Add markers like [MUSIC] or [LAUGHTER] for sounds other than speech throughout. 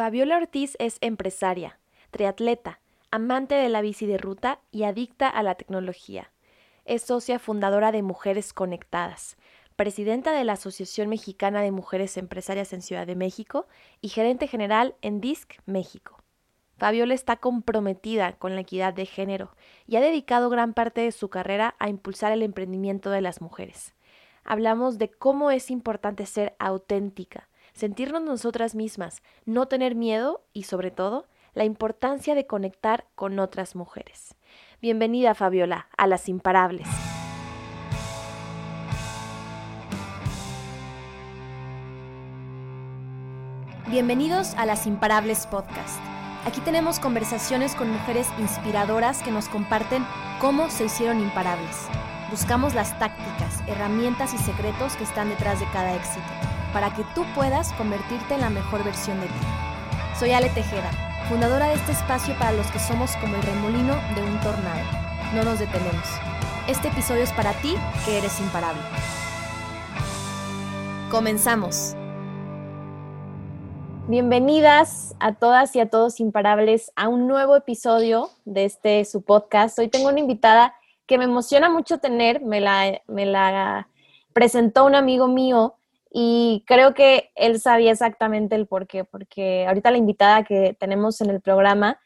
Fabiola Ortiz es empresaria, triatleta, amante de la bici de ruta y adicta a la tecnología. Es socia fundadora de Mujeres Conectadas, presidenta de la Asociación Mexicana de Mujeres Empresarias en Ciudad de México y gerente general en DISC México. Fabiola está comprometida con la equidad de género y ha dedicado gran parte de su carrera a impulsar el emprendimiento de las mujeres. Hablamos de cómo es importante ser auténtica, sentirnos nosotras mismas, no tener miedo y sobre todo la importancia de conectar con otras mujeres. Bienvenida Fabiola a Las Imparables. Bienvenidos a Las Imparables Podcast. Aquí tenemos conversaciones con mujeres inspiradoras que nos comparten cómo se hicieron imparables. Buscamos las tácticas, herramientas y secretos que están detrás de cada éxito para que tú puedas convertirte en la mejor versión de ti. Soy Ale Tejeda, fundadora de este espacio para los que somos como el remolino de un tornado. No nos detenemos. Este episodio es para ti que eres imparable. Comenzamos. Bienvenidas a todas y a todos imparables a un nuevo episodio de este su podcast. Hoy tengo una invitada que me emociona mucho tener, me la, me la presentó un amigo mío y creo que él sabía exactamente el por qué, porque ahorita la invitada que tenemos en el programa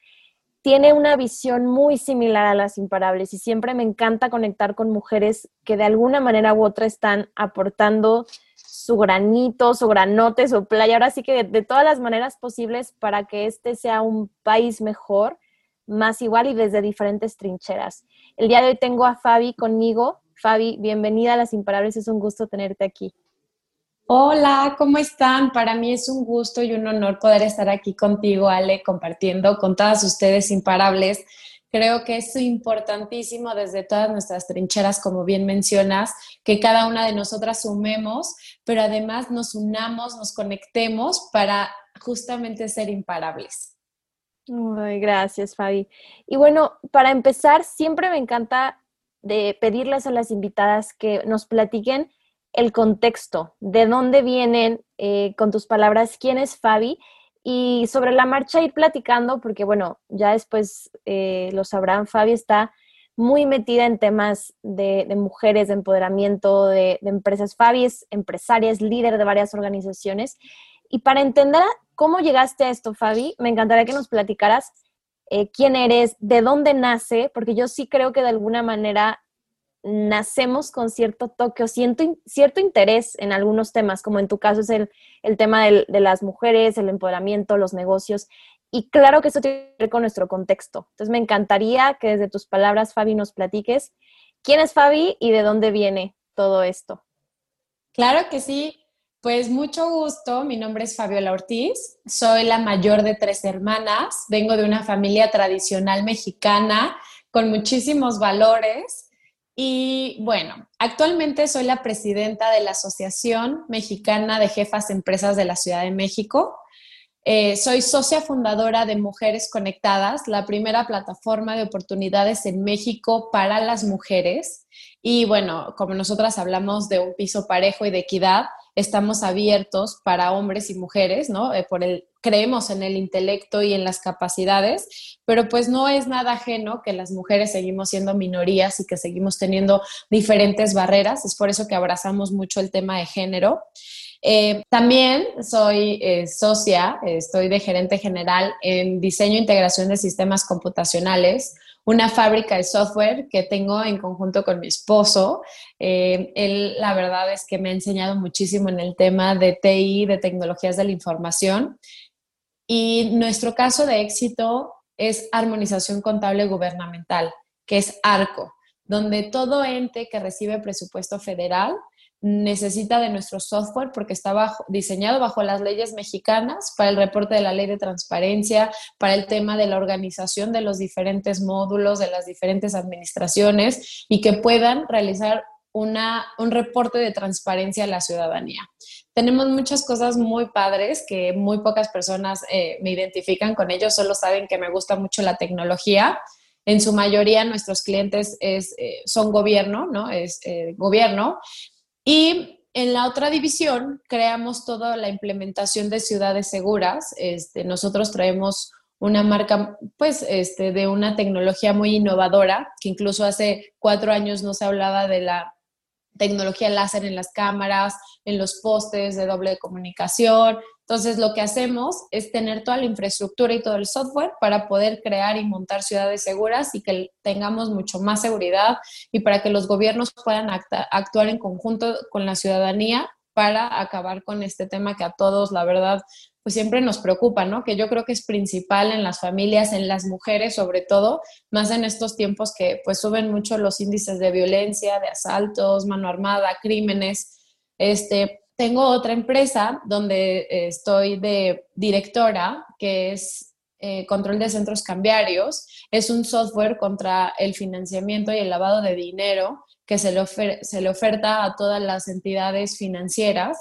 tiene una visión muy similar a las imparables y siempre me encanta conectar con mujeres que de alguna manera u otra están aportando su granito, su granote, su playa, ahora sí que de, de, todas las maneras posibles para que este sea un país mejor, más igual y desde diferentes trincheras. El día de hoy tengo a Fabi conmigo. Fabi, bienvenida a Las Imparables, es un gusto tenerte aquí. Hola, ¿cómo están? Para mí es un gusto y un honor poder estar aquí contigo, Ale, compartiendo con todas ustedes imparables. Creo que es importantísimo desde todas nuestras trincheras, como bien mencionas, que cada una de nosotras sumemos, pero además nos unamos, nos conectemos para justamente ser imparables. Ay, gracias, Fabi. Y bueno, para empezar, siempre me encanta de pedirles a las invitadas que nos platiquen el contexto, de dónde vienen, eh, con tus palabras, quién es Fabi y sobre la marcha ir platicando, porque bueno, ya después eh, lo sabrán, Fabi está muy metida en temas de, mujeres, de empoderamiento, de, empresas. Fabi es empresaria, es líder de varias organizaciones. Y para entender cómo llegaste a esto, Fabi, me encantaría que nos platicaras eh, quién eres, de dónde nace, porque yo sí creo que de alguna manera nacemos con cierto toque o siento, cierto interés en algunos temas, como en tu caso es el, tema de las mujeres, el empoderamiento, los negocios. Y claro que eso tiene que ver con nuestro contexto. Entonces me encantaría que desde tus palabras, Fabi, nos platiques quién es Fabi y de dónde viene todo esto. Claro que sí. Pues mucho gusto, mi nombre es Fabiola Ortiz, soy la mayor de tres hermanas, vengo de una familia tradicional mexicana con muchísimos valores y bueno, actualmente soy la presidenta de la Asociación Mexicana de Jefas de Empresas de la Ciudad de México. Eh, soy socia fundadora de Mujeres Conectadas, la primera plataforma de oportunidades en México para las mujeres. Y bueno, como nosotras hablamos de un piso parejo y de equidad, estamos abiertos para hombres y mujeres, ¿no? Eh, por el, creemos en el intelecto y en las capacidades, pero pues no es nada ajeno que las mujeres seguimos siendo minorías y que seguimos teniendo diferentes barreras. Es por eso que abrazamos mucho el tema de género. Eh, también soy eh, socia, estoy de gerente general en diseño e integración de sistemas computacionales una fábrica de software que tengo en conjunto con mi esposo. Eh, él, la verdad es que me ha enseñado muchísimo en el tema de TI, de tecnologías de la información. Y nuestro caso de éxito es armonización contable gubernamental, que es ARCO, donde todo ente que recibe presupuesto federal necesita de nuestro software porque está diseñado bajo las leyes mexicanas para el reporte de la ley de transparencia, para el tema de la organización de los diferentes módulos, de las diferentes administraciones y que puedan realizar una, un reporte de transparencia a la ciudadanía. Tenemos muchas cosas muy padres que muy pocas personas eh, me identifican con ellos, solo saben que me gusta mucho la tecnología. En su mayoría nuestros clientes es, eh, son gobierno, ¿no? Es eh, gobierno, y en la otra división creamos toda la implementación de ciudades seguras. Este, nosotros traemos una marca, pues, este, de una tecnología muy innovadora, que incluso hace cuatro años no se hablaba de la tecnología láser en las cámaras, en los postes de doble comunicación. Entonces, lo que hacemos es tener toda la infraestructura y todo el software para poder crear y montar ciudades seguras y que tengamos mucho más seguridad y para que los gobiernos puedan actuar en conjunto con la ciudadanía para acabar con este tema que a todos, la verdad, pues siempre nos preocupa, ¿no? Que yo creo que es principal en las familias, en las mujeres sobre todo, más en estos tiempos que pues suben mucho los índices de violencia, de asaltos, mano armada, crímenes. Este, tengo otra empresa donde eh, estoy de directora, que es eh, Control de Centros Cambiarios. Es un software contra el financiamiento y el lavado de dinero que se le, se le oferta a todas las entidades financieras.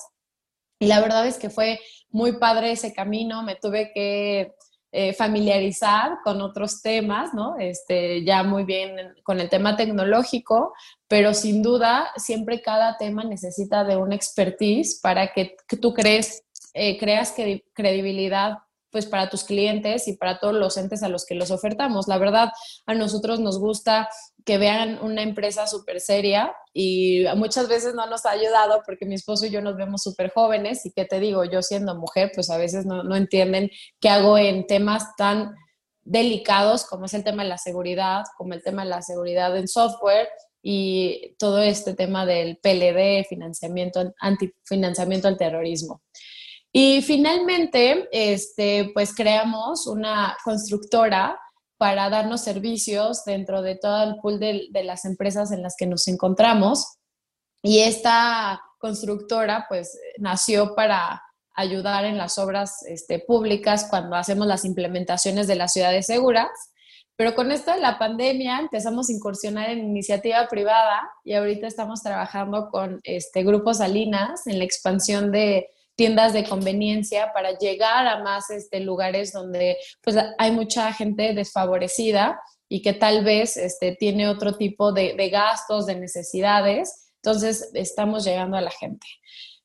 Y la verdad es que fue muy padre ese camino, me tuve que eh, familiarizar con otros temas, ¿no? Este, ya muy bien con el tema tecnológico, pero sin duda siempre cada tema necesita de una expertise para que, tú crees, eh, creas credibilidad pues para tus clientes y para todos los entes a los que los ofertamos. La verdad, a nosotros nos gusta que vean una empresa súper seria y muchas veces no nos ha ayudado porque mi esposo y yo nos vemos súper jóvenes y que te digo, yo siendo mujer, pues a veces no, no entienden qué hago en temas tan delicados como es el tema de la seguridad, como el tema de la seguridad en software y todo este tema del PLD, financiamiento, antifinanciamiento al terrorismo. Y finalmente, este, pues creamos una constructora para darnos servicios dentro de todo el pool de, las empresas en las que nos encontramos. Y esta constructora, pues, nació para ayudar en las obras este, públicas cuando hacemos las implementaciones de las ciudades seguras. Pero con esto de la pandemia empezamos a incursionar en iniciativa privada y ahorita estamos trabajando con este, Grupo Salinas en la expansión de tiendas de conveniencia para llegar a más este, lugares donde pues, hay mucha gente desfavorecida y que tal vez este, tiene otro tipo de, de gastos, de necesidades. Entonces, estamos llegando a la gente.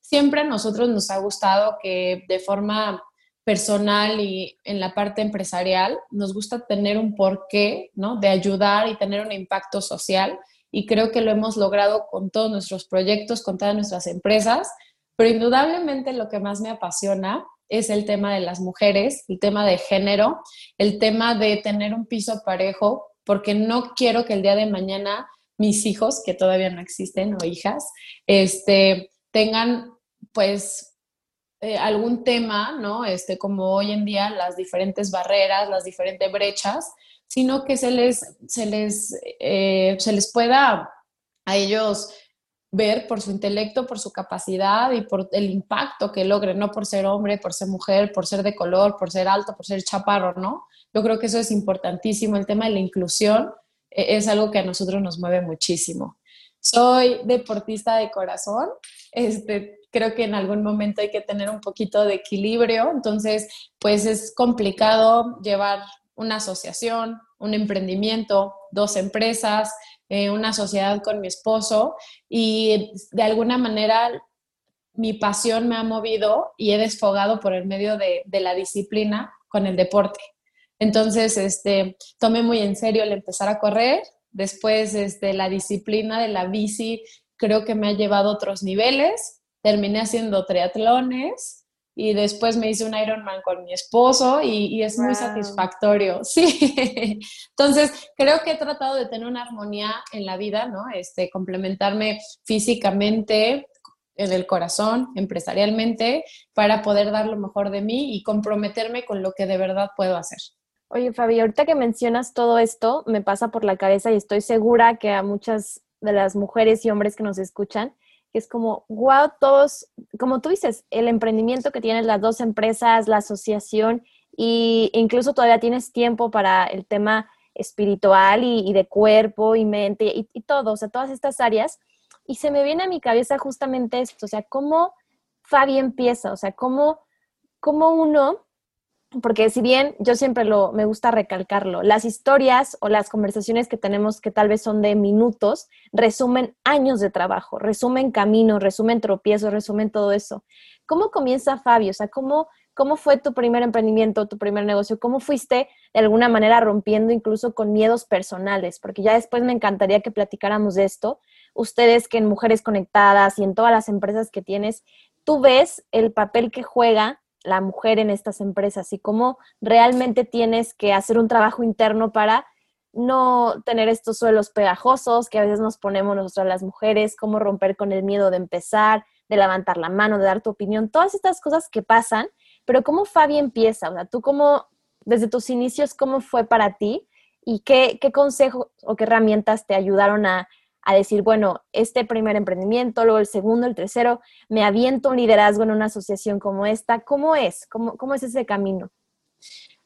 Siempre a nosotros nos ha gustado que de forma personal y en la parte empresarial nos gusta tener un porqué, ¿no? De ayudar y tener un impacto social y creo que lo hemos logrado con todos nuestros proyectos, con todas nuestras empresas pero indudablemente lo que más me apasiona es el tema de las mujeres, el tema de género, el tema de tener un piso parejo, porque no quiero que el día de mañana mis hijos, que todavía no existen, o hijas, este, tengan pues eh, algún tema, ¿no? Este, como hoy en día las diferentes barreras, las diferentes brechas, sino que se les, se les, eh, se les pueda a ellos ver por su intelecto, por su capacidad y por el impacto que logre, no por ser hombre, por ser mujer, por ser de color, por ser alto, por ser chaparro, ¿no? Yo creo que eso es importantísimo. El tema de la inclusión eh, es algo que a nosotros nos mueve muchísimo. Soy deportista de corazón, este, creo que en algún momento hay que tener un poquito de equilibrio, entonces pues es complicado llevar una asociación, un emprendimiento, dos empresas, eh, una sociedad con mi esposo y de alguna manera mi pasión me ha movido y he desfogado por el medio de, la disciplina con el deporte. Entonces, este, tomé muy en serio el empezar a correr. Después, este, la disciplina de la bici creo que me ha llevado a otros niveles. Terminé haciendo triatlones y después me hice un Ironman con mi esposo y, es muy satisfactorio, [LAUGHS] sí. Entonces, creo que he tratado de tener una armonía en la vida, ¿no? Este, complementarme físicamente, en el corazón, empresarialmente, para poder dar lo mejor de mí y comprometerme con lo que de verdad puedo hacer. Oye, Fabi, ahorita que mencionas todo esto, me pasa por la cabeza y estoy segura que a muchas de las mujeres y hombres que nos escuchan, que es como, wow, todos, como tú dices, el emprendimiento que tienen las dos empresas, la asociación, e incluso todavía tienes tiempo para el tema espiritual y, de cuerpo y mente y, todo, o sea, todas estas áreas. Y se me viene a mi cabeza justamente esto, o sea, cómo Fabi empieza, o sea, cómo, cómo uno porque si bien yo siempre lo, me gusta recalcarlo, las historias o las conversaciones que tenemos que tal vez son de minutos, resumen años de trabajo, resumen caminos, resumen tropiezos, resumen todo eso. ¿Cómo comienza Fabio? O sea, ¿cómo, ¿cómo fue tu primer emprendimiento, tu primer negocio? ¿Cómo fuiste de alguna manera rompiendo incluso con miedos personales? Porque ya después me encantaría que platicáramos de esto. Ustedes que en Mujeres Conectadas y en todas las empresas que tienes, tú ves el papel que juega la mujer en estas empresas y cómo realmente tienes que hacer un trabajo interno para no tener estos suelos pegajosos que a veces nos ponemos nosotras las mujeres, cómo romper con el miedo de empezar, de levantar la mano, de dar tu opinión, todas estas cosas que pasan, pero cómo Fabi empieza, o sea, tú cómo, desde tus inicios, cómo fue para ti y qué, qué consejos o qué herramientas te ayudaron a a decir, bueno, este primer emprendimiento, luego el segundo, el tercero, me aviento un liderazgo en una asociación como esta. ¿Cómo es? ¿Cómo, cómo es ese camino?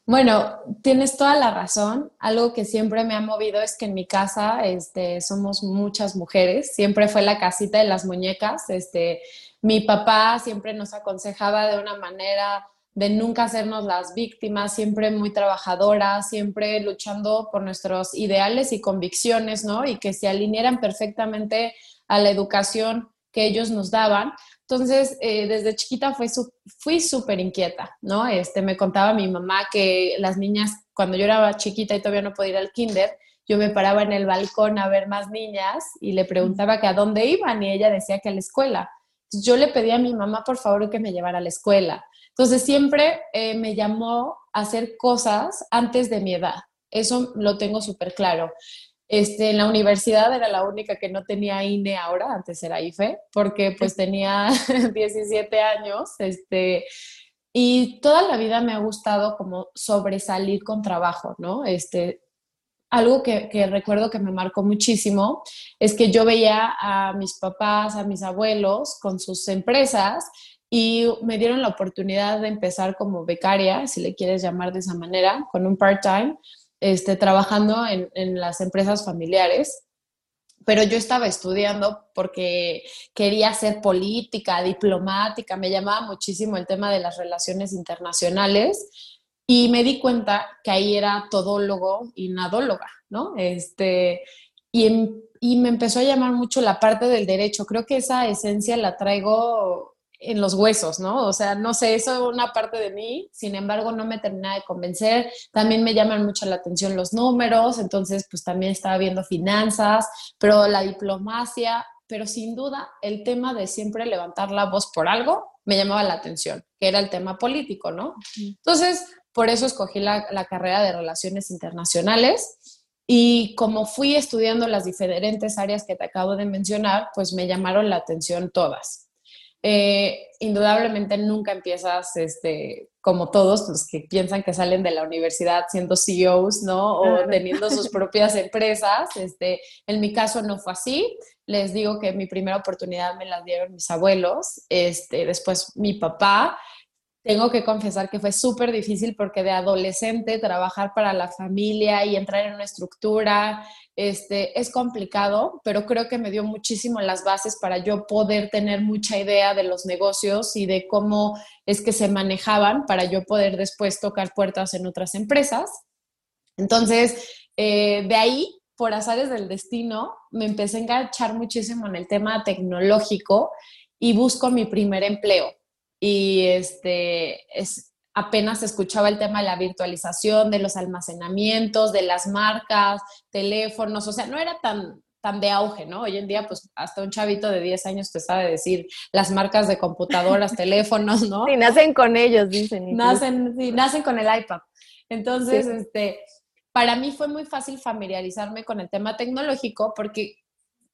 Bueno, tienes toda la razón. Algo que siempre me ha movido es que en mi casa este, somos muchas mujeres. Siempre fue la casita de las muñecas. Este, mi papá siempre nos aconsejaba de una manera de nunca hacernos las víctimas, siempre muy trabajadoras, siempre luchando por nuestros ideales y convicciones, ¿no? Y que se alinearan perfectamente a la educación que ellos nos daban. Entonces, eh, desde chiquita fui, súper inquieta, ¿no? Este, me contaba mi mamá que las niñas, cuando yo era chiquita y todavía no podía ir al kinder, yo me paraba en el balcón a ver más niñas y le preguntaba que a dónde iban y ella decía que a la escuela. yo le pedí a mi mamá, por favor, que me llevara a la escuela. Entonces siempre eh, me llamó a hacer cosas antes de mi edad. Eso lo tengo súper claro. Este, en la universidad era la única que no tenía INE ahora, antes era IFE, porque pues tenía [LAUGHS] 17 años, este, y toda la vida me ha gustado como sobresalir con trabajo, ¿no? Este, algo que, que, recuerdo que me marcó muchísimo es que yo veía a mis papás, a mis abuelos con sus empresas y me dieron la oportunidad de empezar como becaria, si le quieres llamar de esa manera, con un part-time, este, trabajando en, en las empresas familiares pero yo estaba estudiando porque quería hacer política, diplomática, me llamaba muchísimo el tema de las relaciones internacionales y me di cuenta que ahí era todólogo y nadóloga, ¿no? Este, y, y me empezó a llamar mucho la parte del derecho. Creo que esa esencia la traigo en los huesos, ¿no? O sea, no sé, eso es una parte de mí, sin embargo, no me termina de convencer. También me llaman mucho la atención los números, entonces, pues también estaba viendo finanzas, pero la diplomacia, pero sin duda el tema de siempre levantar la voz por algo me llamaba la atención, que era el tema político, ¿no? Entonces, por eso escogí la, la carrera de relaciones internacionales. Y como fui estudiando las diferentes áreas que te acabo de mencionar, pues me llamaron la atención todas. Eh, indudablemente nunca empiezas este, como todos los que piensan que salen de la universidad siendo CEOs, ¿no? O teniendo sus [LAUGHS] propias empresas. Este, en mi caso no fue así. Les digo que mi primera oportunidad me la dieron mis abuelos, este, después mi papá tengo que confesar que fue súper difícil porque de adolescente trabajar para la familia y entrar en una estructura este, es complicado, pero creo que me dio muchísimo las bases para yo poder tener mucha idea de los negocios y de cómo es que se manejaban para yo poder después tocar puertas en otras empresas. Entonces, eh, de ahí, por azares del destino, me empecé a enganchar muchísimo en el tema tecnológico y busco mi primer empleo y este, es, apenas escuchaba el tema de la virtualización, de los almacenamientos, de las marcas, teléfonos, o sea, no era tan, tan de auge, ¿no? Hoy en día, pues hasta un chavito de 10 años te sabe decir las marcas de computadoras, [LAUGHS] teléfonos, ¿no? Sí, nacen con ellos, dicen. Nacen, sí, nacen con el iPad. Entonces, este, para mí fue muy fácil familiarizarme con el tema tecnológico porque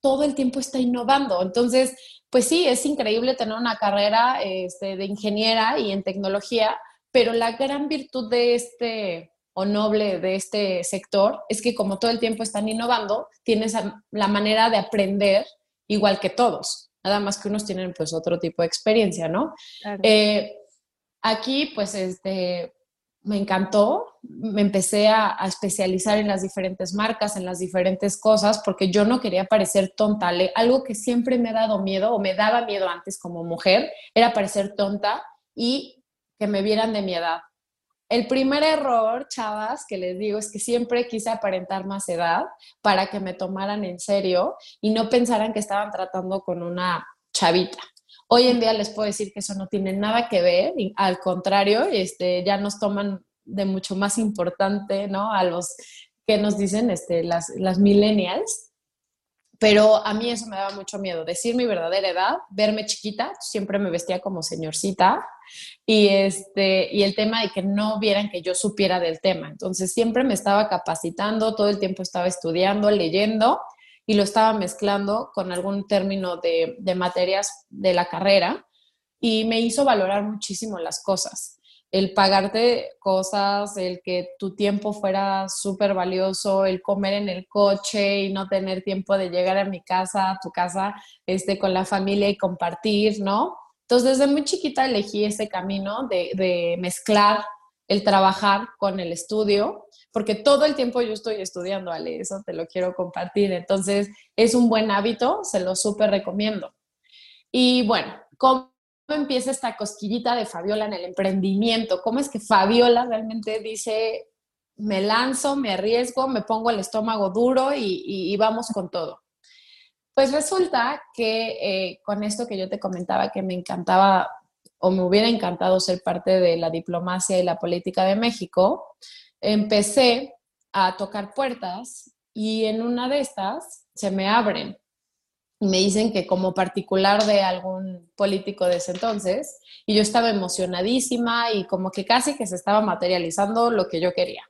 todo el tiempo está innovando. Entonces, pues sí, es increíble tener una carrera este, de ingeniera y en tecnología, pero la gran virtud de este o noble de este sector es que como todo el tiempo están innovando, tienes la manera de aprender igual que todos. Nada más que unos tienen pues otro tipo de experiencia, ¿no? Eh, aquí pues este, me encantó, me empecé a, especializar en las diferentes marcas, en las diferentes cosas, porque yo no quería parecer tonta. algo que siempre me ha dado miedo o me daba miedo antes como mujer era parecer tonta y que me vieran de mi edad. El primer error, chavas, que les digo es que siempre quise aparentar más edad para que me tomaran en serio y no pensaran que estaban tratando con una chavita. Hoy en día les puedo decir que eso no tiene nada que ver, al contrario, este, ya nos toman de mucho más importante, ¿no? A los que nos dicen este, las, las millennials, pero a mí eso me daba mucho miedo, decir mi verdadera edad, verme chiquita, siempre me vestía como señorcita y, este, y el tema de que no vieran que yo supiera del tema. Entonces siempre me estaba capacitando, todo el tiempo estaba estudiando, leyendo y lo estaba mezclando con algún término de, de materias de la carrera y me hizo valorar muchísimo las cosas el pagarte cosas, el que tu tiempo fuera súper valioso, el comer en el coche y no tener tiempo de llegar a mi casa, a tu casa, este, con la familia y compartir, ¿no? Entonces, desde muy chiquita elegí ese camino de, de mezclar el trabajar con el estudio, porque todo el tiempo yo estoy estudiando, Ale, eso te lo quiero compartir. Entonces, es un buen hábito, se lo súper recomiendo. Y bueno, ¿cómo empieza esta cosquillita de Fabiola en el emprendimiento? ¿Cómo es que Fabiola realmente dice, me lanzo, me arriesgo, me pongo el estómago duro y, vamos con todo? Pues resulta que eh, con esto que yo te comentaba que me encantaba o me hubiera encantado ser parte de la diplomacia y la política de México, empecé a tocar puertas y en una de estas se me abren me dicen que como particular de algún político de ese entonces, y yo estaba emocionadísima y como que casi que se estaba materializando lo que yo quería.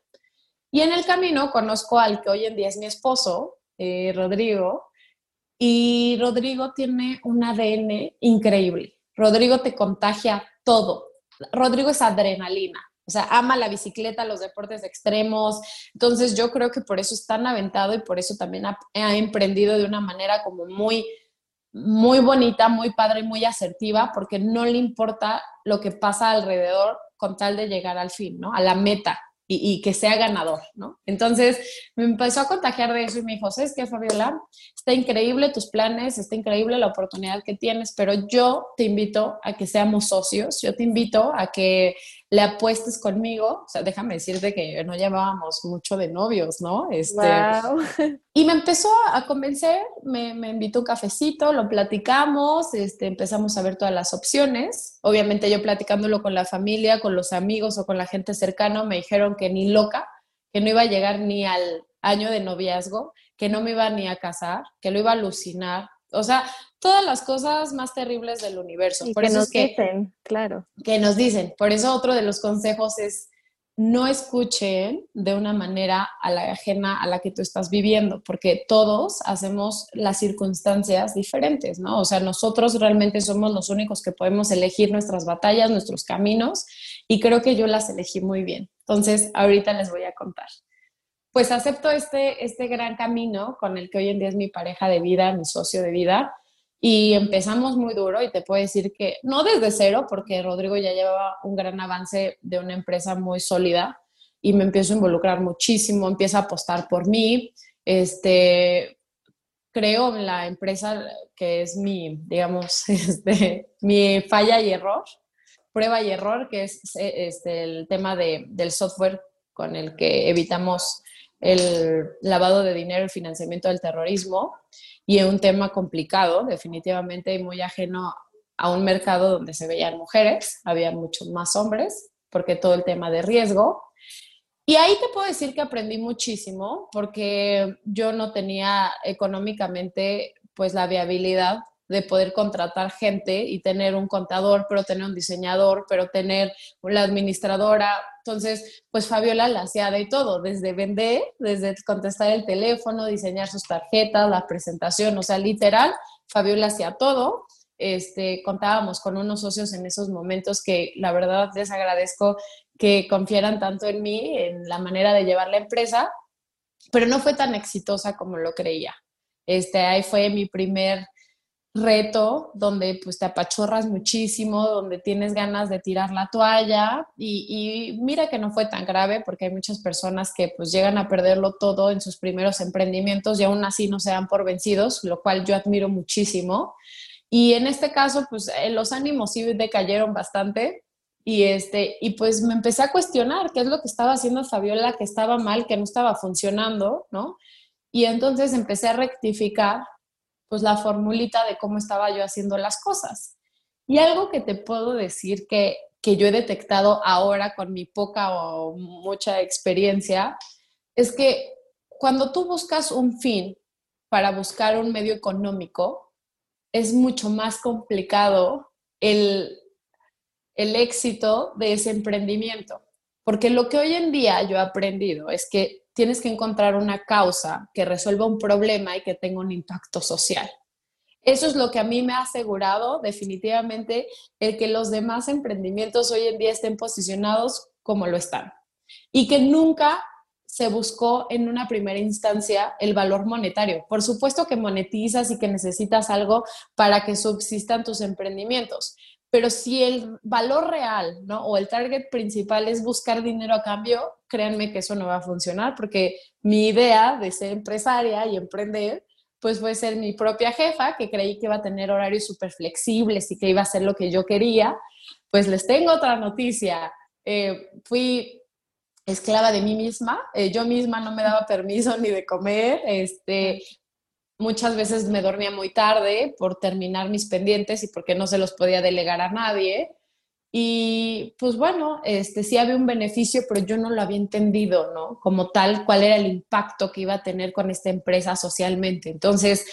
Y en el camino conozco al que hoy en día es mi esposo, eh, Rodrigo, y Rodrigo tiene un ADN increíble. Rodrigo te contagia todo. Rodrigo es adrenalina. O sea, ama la bicicleta, los deportes extremos. Entonces yo creo que por eso es tan aventado y por eso también ha, emprendido de una manera como muy, muy bonita, muy padre y muy asertiva, porque no le importa lo que pasa alrededor con tal de llegar al fin, ¿no? A la meta y, que sea ganador, ¿no? Entonces me empezó a contagiar de eso y me dijo, ¿sabes qué, Fabiola? Está increíble tus planes, está increíble la oportunidad que tienes, pero yo te invito a que seamos socios, yo te invito a que le apuestes conmigo, o sea, déjame decirte que no llevábamos mucho de novios, ¿no? Este, Y me empezó a convencer, me, me invitó un cafecito, lo platicamos, este, empezamos a ver todas las opciones. Obviamente yo platicándolo con la familia, con los amigos o con la gente cercana, me dijeron que ni loca, que no iba a llegar ni al año de noviazgo, que no me iba ni a casar, que lo iba a alucinar. O sea, todas las cosas más terribles del universo. Por que eso nos es que, dicen, claro. Que nos dicen. Por eso otro de los consejos es no escuchen de una manera a la ajena a la que tú estás viviendo, porque todos hacemos las circunstancias diferentes, ¿no? O sea, nosotros realmente somos los únicos que podemos elegir nuestras batallas, nuestros caminos, y creo que yo las elegí muy bien. Entonces, ahorita les voy a contar. Pues acepto este, este gran camino con el que hoy en día es mi pareja de vida, mi socio de vida, y empezamos muy duro y te puedo decir que no desde cero, porque Rodrigo ya llevaba un gran avance de una empresa muy sólida y me empiezo a involucrar muchísimo, empieza a apostar por mí, este, creo en la empresa que es mi, digamos, [LAUGHS] este, mi falla y error, prueba y error, que es este, el tema de, del software con el que evitamos el lavado de dinero, el financiamiento del terrorismo y es un tema complicado, definitivamente, y muy ajeno a un mercado donde se veían mujeres, había muchos más hombres, porque todo el tema de riesgo. Y ahí te puedo decir que aprendí muchísimo, porque yo no tenía económicamente pues la viabilidad de poder contratar gente y tener un contador, pero tener un diseñador, pero tener la administradora. Entonces, pues Fabiola la hacía de todo, desde vender, desde contestar el teléfono, diseñar sus tarjetas, la presentación, o sea, literal, Fabiola hacía todo. Este, contábamos con unos socios en esos momentos que la verdad les agradezco que confiaran tanto en mí, en la manera de llevar la empresa, pero no fue tan exitosa como lo creía. Este, ahí fue mi primer reto donde pues te apachorras muchísimo, donde tienes ganas de tirar la toalla y, mira que no fue tan grave porque hay muchas personas que pues llegan a perderlo todo en sus primeros emprendimientos y aún así no se dan por vencidos, lo cual yo admiro muchísimo. Y en este caso pues eh, los ánimos sí decayeron bastante, Y, este, y pues me empecé a cuestionar qué es lo que estaba haciendo Fabiola, que estaba mal, que no estaba funcionando, ¿no? Y entonces empecé a rectificar pues la formulita de cómo estaba yo haciendo las cosas. Y algo que te puedo decir que, que yo he detectado ahora con mi poca o mucha experiencia es que cuando tú buscas un fin para buscar un medio económico, es mucho más complicado el, el éxito de ese emprendimiento. Porque lo que hoy en día yo he aprendido es que tienes que encontrar una causa que resuelva un problema y que tenga un impacto social. Eso es lo que a mí me ha asegurado definitivamente el que los demás emprendimientos hoy en día estén posicionados como lo están. Y que nunca se buscó en una primera instancia el valor monetario. Por supuesto que monetizas y que necesitas algo para que subsistan tus emprendimientos, pero si el valor real, ¿no? O el target principal es buscar dinero a cambio, créanme que eso no va a funcionar porque mi idea de ser empresaria y emprender, pues fue ser mi propia jefa, que creí que iba a tener horarios súper flexibles y que iba a hacer lo que yo quería. Pues les tengo otra noticia. Eh, fui esclava de mí misma. Eh, yo misma no me daba permiso ni de comer. Este, muchas veces me dormía muy tarde por terminar mis pendientes y porque no se los podía delegar a nadie. Y pues bueno, este, sí había un beneficio, pero yo no lo había entendido, ¿no? Como tal, cuál era el impacto que iba a tener con esta empresa socialmente. Entonces,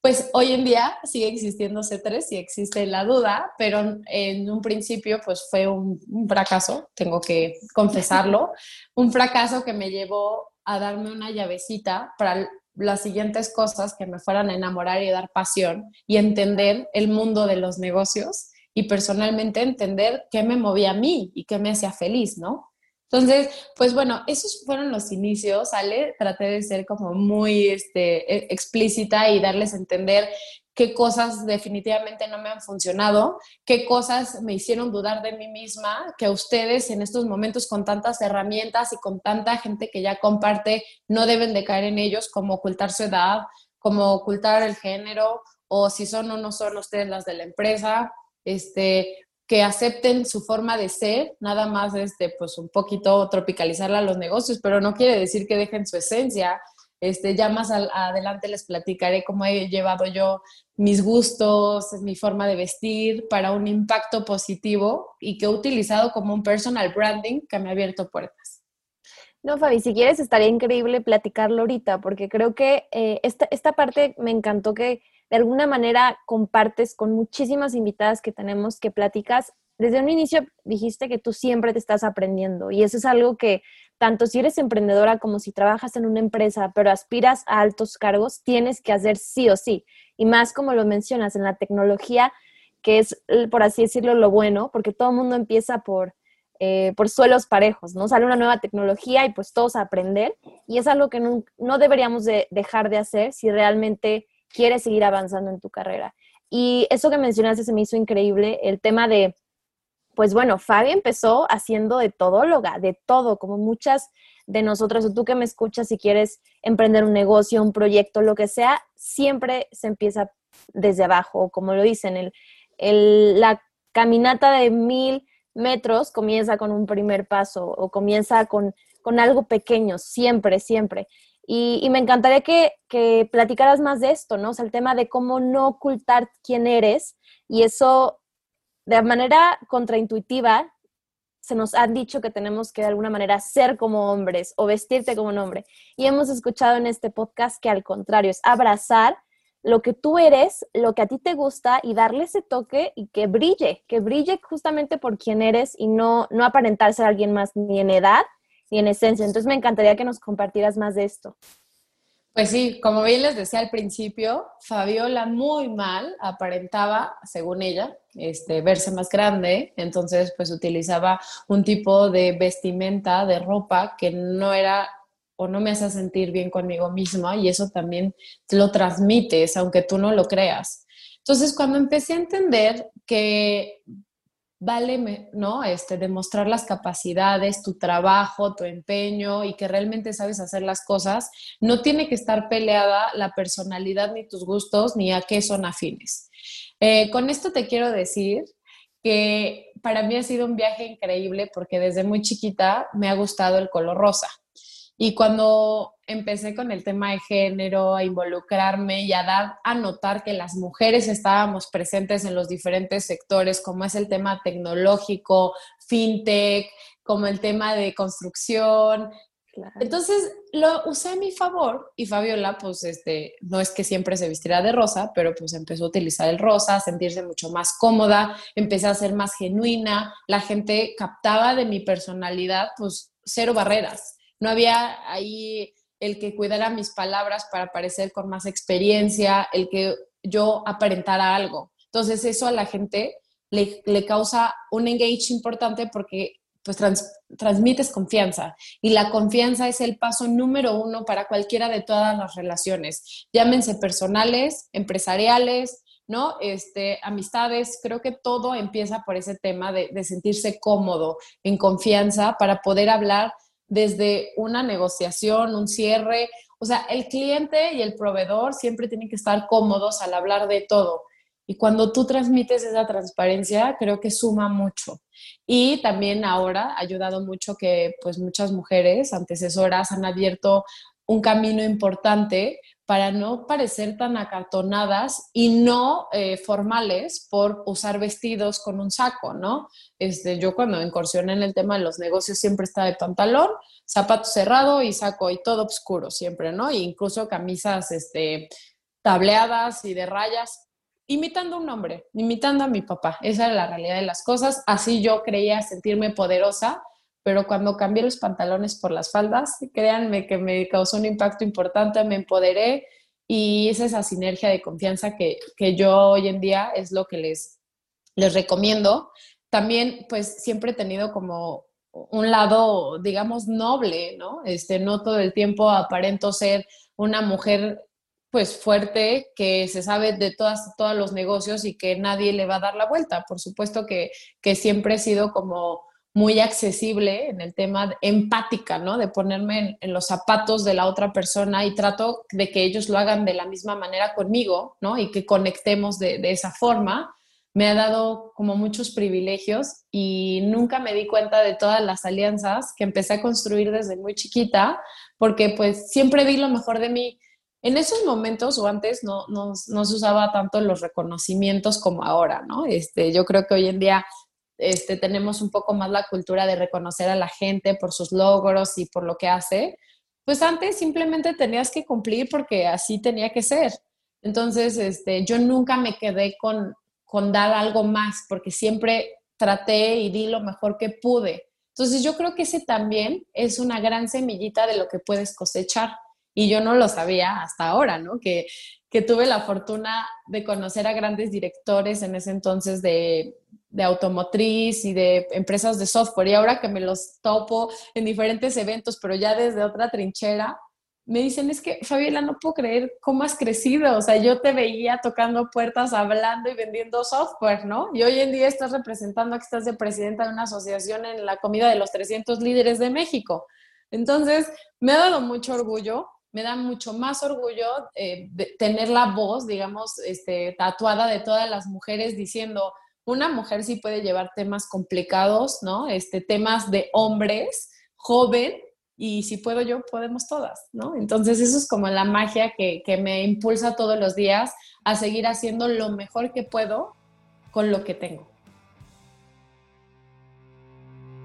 pues hoy en día sigue existiendo C3 y existe la duda, pero en un principio pues fue un, fracaso, tengo que confesarlo, [LAUGHS] un fracaso que me llevó a darme una llavecita para las siguientes cosas que me fueran a enamorar y dar pasión y entender el mundo de los negocios y personalmente entender qué me movía a mí y qué me hacía feliz, ¿no? Entonces, pues bueno, esos fueron los inicios, ¿sale? Traté de ser como muy este, e, explícita y darles a entender qué cosas definitivamente no me han funcionado, qué cosas me hicieron dudar de mí misma, que ustedes en estos momentos con tantas herramientas y con tanta gente que ya comparte, no deben de caer en ellos, como ocultar su edad, como ocultar el género, o si son o no son ustedes las de la empresa, este, que acepten su forma de ser, nada más este, pues un poquito tropicalizarla a los negocios, pero no quiere decir que dejen su esencia. Este, ya más adelante les platicaré cómo he llevado yo mis gustos, mi forma de vestir para un impacto positivo y que he utilizado como un personal branding que me ha abierto puertas. No, Fabi, si quieres estaría increíble platicarlo ahorita, porque creo que eh, esta, esta parte me encantó que de alguna manera compartes con muchísimas invitadas que tenemos que platicas. Desde un inicio dijiste que tú siempre te estás aprendiendo y eso es algo que tanto si eres emprendedora como si trabajas en una empresa, pero aspiras a altos cargos, tienes que hacer sí o sí. Y más como lo mencionas en la tecnología, que es, por así decirlo, lo bueno, porque todo el mundo empieza por, eh, por suelos parejos, ¿no? Sale una nueva tecnología y pues todos a aprender. Y es algo que no, no deberíamos de dejar de hacer si realmente quieres seguir avanzando en tu carrera. Y eso que mencionaste se me hizo increíble, el tema de, pues bueno, Fabi empezó haciendo de todóloga, de todo, como muchas de nosotras, o tú que me escuchas, si quieres emprender un negocio, un proyecto, lo que sea, siempre se empieza desde abajo, como lo dicen, el, el, la caminata de mil metros comienza con un primer paso o comienza con, con algo pequeño, siempre, siempre. Y, me encantaría que, que, platicaras más de esto, ¿no? O sea, el tema de cómo no ocultar quién eres y eso de manera contraintuitiva se nos han dicho que tenemos que de alguna manera ser como hombres o vestirte como un hombre. Y hemos escuchado en este podcast que al contrario, es abrazar lo que tú eres, lo que a ti te gusta y darle ese toque y que brille, que brille justamente por quién eres y no, no aparentar ser alguien más ni en edad y en esencia. Entonces me encantaría que nos compartieras más de esto. Pues sí, como bien les decía al principio, Fabiola muy mal aparentaba, según ella, este, verse más grande, entonces pues utilizaba un tipo de vestimenta, de ropa que no era o no me hace sentir bien conmigo misma y eso también lo transmites, aunque tú no lo creas. Entonces, cuando empecé a entender que vale, ¿no? Este, demostrar las capacidades, tu trabajo, tu empeño y que realmente sabes hacer las cosas, no tiene que estar peleada la personalidad ni tus gustos ni a qué son afines. Eh, con esto te quiero decir que para mí ha sido un viaje increíble porque desde muy chiquita me ha gustado el color rosa. Y cuando empecé con el tema de género, a involucrarme y a dar a notar que las mujeres estábamos presentes en los diferentes sectores, como es el tema tecnológico, fintech, como el tema de construcción. Entonces lo usé a mi favor y Fabiola, pues este, no es que siempre se vistiera de rosa, pero pues empezó a utilizar el rosa, a sentirse mucho más cómoda, empecé a ser más genuina, la gente captaba de mi personalidad, pues cero barreras no había ahí el que cuidara mis palabras para parecer con más experiencia, el que yo aparentara algo. Entonces eso a la gente le, causa un engage importante porque pues transmites confianza y la confianza es el paso número uno para cualquiera de todas las relaciones, llámense personales, empresariales, ¿no? Este, amistades, creo que todo empieza por ese tema de, de sentirse cómodo, en confianza para poder hablar desde una negociación, un cierre. O sea, el cliente y el proveedor siempre tienen que estar cómodos al hablar de todo. Y cuando tú transmites esa transparencia, creo que suma mucho. Y también ahora ha ayudado mucho que pues muchas mujeres antecesoras han abierto un camino importante para no parecer tan acartonadas y no eh, formales por usar vestidos con un saco, ¿no? Este, yo cuando incursioné en el tema de los negocios siempre estaba de pantalón, zapato cerrado y saco y todo oscuro siempre, ¿no? E incluso camisas este, tableadas y de rayas, imitando un hombre, imitando a mi papá. Esa era la realidad de las cosas. Así yo creía sentirme poderosa pero cuando cambié los pantalones por las faldas, créanme que me causó un impacto importante, me empoderé y es esa sinergia de confianza que, que yo hoy en día es lo que les, les recomiendo. También, pues siempre he tenido como un lado, digamos, noble, ¿no? Este, no todo el tiempo aparento ser una mujer pues fuerte, que se sabe de todas, todos los negocios y que nadie le va a dar la vuelta. Por supuesto que, que siempre he sido como muy accesible en el tema empática, ¿no? De ponerme en, los zapatos de la otra persona y trato de que ellos lo hagan de la misma manera conmigo, ¿no? Y que conectemos de, de esa forma. Me ha dado como muchos privilegios y nunca me di cuenta de todas las alianzas que empecé a construir desde muy chiquita, porque pues siempre di lo mejor de mí. En esos momentos o antes no, no, no se usaba tanto los reconocimientos como ahora, ¿no? Este, yo creo que hoy en día este, tenemos un poco más la cultura de reconocer a la gente por sus logros y por lo que hace, pues antes simplemente tenías que cumplir porque así tenía que ser. Entonces, este, yo nunca me quedé con, con dar algo más porque siempre traté y di lo mejor que pude. Entonces, yo creo que ese también es una gran semillita de lo que puedes cosechar. Y yo no lo sabía hasta ahora, ¿no? Que, que tuve la fortuna de conocer a grandes directores en ese entonces de, de automotriz y de empresas de software y ahora que me los topo en diferentes eventos, pero ya desde otra trinchera, me dicen, es que Fabiola, no puedo creer cómo has crecido, o sea, yo te veía tocando puertas, hablando y vendiendo software, ¿no? Y hoy en día estás representando que estás de presidenta de una asociación en la comida de los 300 líderes de México. Entonces, me ha dado mucho orgullo, me da mucho más orgullo eh, tener la voz, digamos, este, tatuada de todas las mujeres diciendo, una mujer sí puede llevar temas complicados, ¿no? Este, temas de hombres, joven, y si puedo yo, podemos todas, ¿no? Entonces eso es como la magia que, que me impulsa todos los días a seguir haciendo lo mejor que puedo con lo que tengo.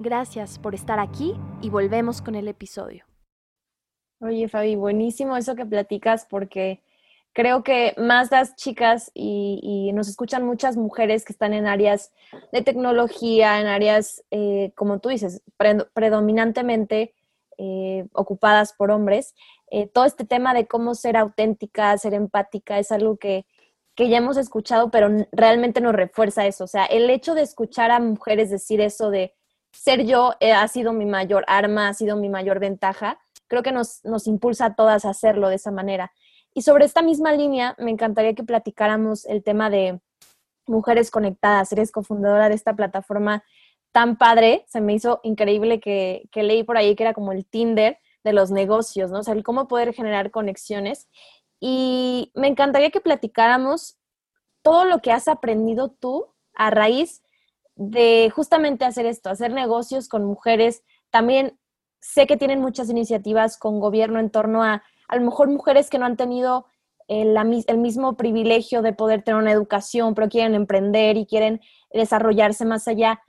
Gracias por estar aquí y volvemos con el episodio. Oye, Fabi, buenísimo eso que platicas porque creo que más las chicas y, nos escuchan muchas mujeres que están en áreas de tecnología, en áreas, eh, como tú dices, predominantemente eh, ocupadas por hombres. Eh, todo este tema de cómo ser auténtica, ser empática, es algo que, que ya hemos escuchado, pero realmente nos refuerza eso. O sea, el hecho de escuchar a mujeres decir eso de ser yo ha sido mi mayor arma, ha sido mi mayor ventaja, creo que nos, nos impulsa a todas a hacerlo de esa manera. Y sobre esta misma línea, me encantaría que platicáramos el tema de Mujeres Conectadas. Eres cofundadora de esta plataforma tan padre. Se me hizo increíble que, que leí por ahí que era como el Tinder de los negocios, ¿no? O sea, el cómo poder generar conexiones. Y me encantaría que platicáramos todo lo que has aprendido tú a raíz de justamente hacer esto, hacer negocios con mujeres. También sé que tienen muchas iniciativas con gobierno en torno a a lo mejor mujeres que no han tenido el, el, mismo privilegio de poder tener una educación, pero quieren emprender y quieren desarrollarse más allá.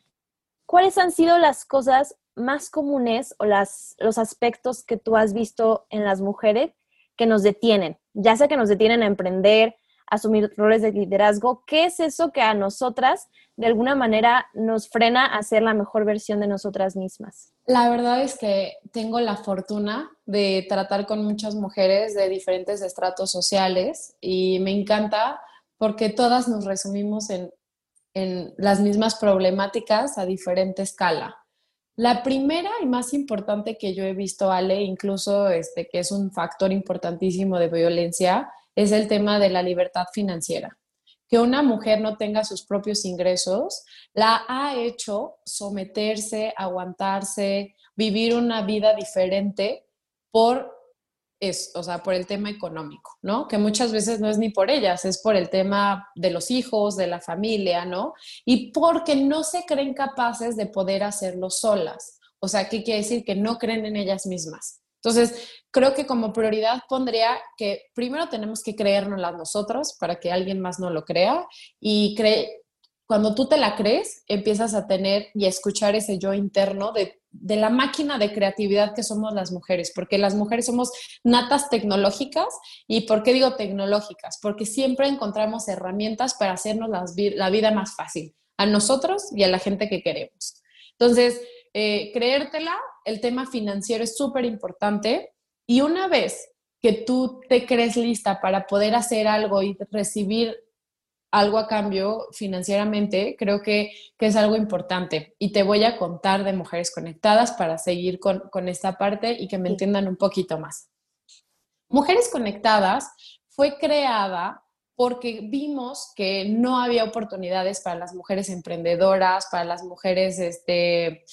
¿Cuáles han sido las cosas más comunes o las, los aspectos que tú has visto en las mujeres que nos detienen? Ya sea que nos detienen a emprender, asumir roles de liderazgo, ¿qué es eso que a nosotras de alguna manera nos frena a ser la mejor versión de nosotras mismas? La verdad es que tengo la fortuna de tratar con muchas mujeres de diferentes estratos sociales y me encanta porque todas nos resumimos en, en las mismas problemáticas a diferente escala. La primera y más importante que yo he visto, Ale, incluso este, que es un factor importantísimo de violencia, es el tema de la libertad financiera. Que una mujer no tenga sus propios ingresos la ha hecho someterse, aguantarse, vivir una vida diferente por es, o sea, por el tema económico, ¿no? Que muchas veces no es ni por ellas, es por el tema de los hijos, de la familia, ¿no? Y porque no se creen capaces de poder hacerlo solas. O sea, ¿qué quiere decir? Que no creen en ellas mismas. Entonces, creo que como prioridad pondría que primero tenemos que creérnoslas nosotros para que alguien más no lo crea y cuando tú te la crees, empiezas a tener y a escuchar ese yo interno de, de, la máquina de creatividad que somos las mujeres, porque las mujeres somos natas tecnológicas. ¿Y por qué digo tecnológicas? Porque siempre encontramos herramientas para hacernos la vida más fácil, a nosotros y a la gente que queremos. Entonces, eh, creértela, el tema financiero es súper importante y una vez que tú te crees lista para poder hacer algo y recibir algo a cambio financieramente, creo que, es algo importante. Y te voy a contar de Mujeres Conectadas para seguir con, con esta parte y que me entiendan un poquito más. Mujeres Conectadas fue creada porque vimos que no había oportunidades para las mujeres emprendedoras, para las mujeres este,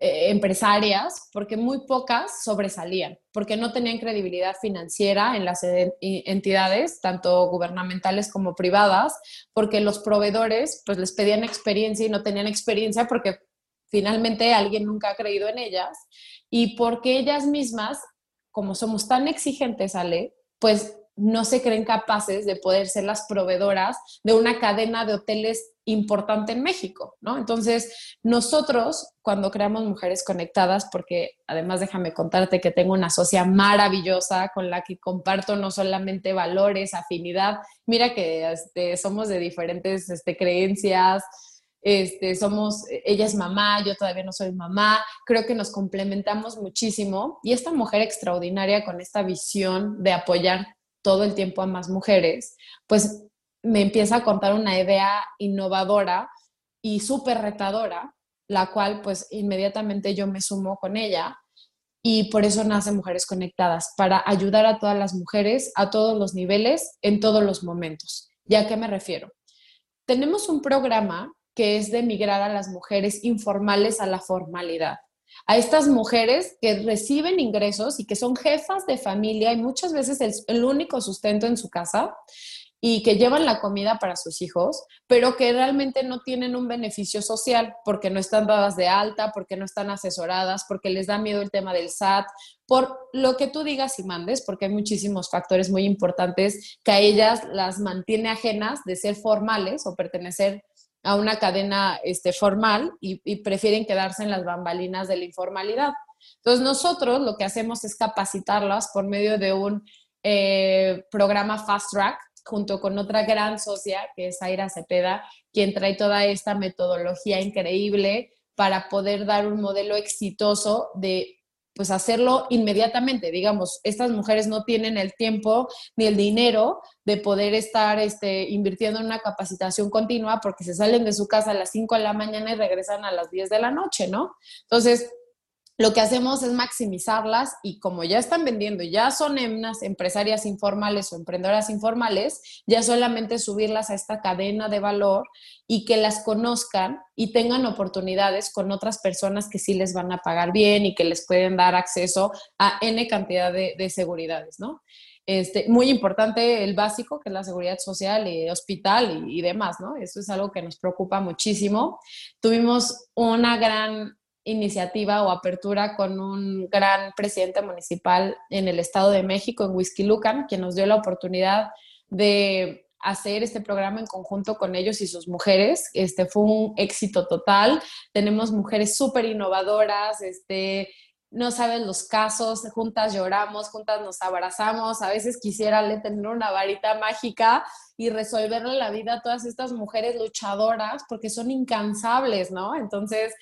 eh, empresarias, porque muy pocas sobresalían, porque no tenían credibilidad financiera en las entidades, tanto gubernamentales como privadas, porque los proveedores pues les pedían experiencia y no tenían experiencia porque finalmente alguien nunca ha creído en ellas y porque ellas mismas, como somos tan exigentes, Ale, pues no se creen capaces de poder ser las proveedoras de una cadena de hoteles importante en México, ¿no? Entonces, nosotros, cuando creamos Mujeres Conectadas, porque además déjame contarte que tengo una socia maravillosa con la que comparto no solamente valores, afinidad, mira que este, somos de diferentes este, creencias, este, somos, ella es mamá, yo todavía no soy mamá, creo que nos complementamos muchísimo y esta mujer extraordinaria con esta visión de apoyar todo el tiempo a más mujeres, pues me empieza a contar una idea innovadora y súper retadora, la cual pues inmediatamente yo me sumo con ella y por eso nace Mujeres Conectadas, para ayudar a todas las mujeres a todos los niveles, en todos los momentos. ¿Ya a qué me refiero? Tenemos un programa que es de migrar a las mujeres informales a la formalidad. A estas mujeres que reciben ingresos y que son jefas de familia y muchas veces el, único sustento en su casa, y que llevan la comida para sus hijos, pero que realmente no tienen un beneficio social porque no están dadas de alta, porque no están asesoradas, porque les da miedo el tema del SAT, por lo que tú digas y mandes, porque hay muchísimos factores muy importantes que a ellas las mantiene ajenas de ser formales o pertenecer a una cadena este, formal y, prefieren quedarse en las bambalinas de la informalidad. Entonces nosotros lo que hacemos es capacitarlas por medio de un eh, programa Fast Track junto con otra gran socia que es Aira Cepeda, quien trae toda esta metodología increíble para poder dar un modelo exitoso de pues hacerlo inmediatamente. Digamos, estas mujeres no tienen el tiempo ni el dinero de poder estar este, invirtiendo en una capacitación continua porque se salen de su casa a las 5 de la mañana y regresan a las 10 de la noche, ¿no? Entonces, lo que hacemos es maximizarlas y como ya están vendiendo, ya son unas empresarias informales o emprendedoras informales, ya solamente subirlas a esta cadena de valor y que las conozcan y tengan oportunidades con otras personas que sí les van a pagar bien y que les pueden dar acceso a N cantidad de, seguridades, ¿no? Este, muy importante el básico, que es la seguridad social y hospital y, y demás, ¿no? Eso es algo que nos preocupa muchísimo. Tuvimos una gran iniciativa o apertura con un gran presidente municipal en el Estado de México, en Whisky Lucan, quien nos dio la oportunidad de hacer este programa en conjunto con ellos y sus mujeres. Este fue un éxito total. Tenemos mujeres súper innovadoras, este, no saben los casos, juntas lloramos, juntas nos abrazamos. A veces quisiera tener una varita mágica y resolverle la vida a todas estas mujeres luchadoras porque son incansables, ¿no? Entonces,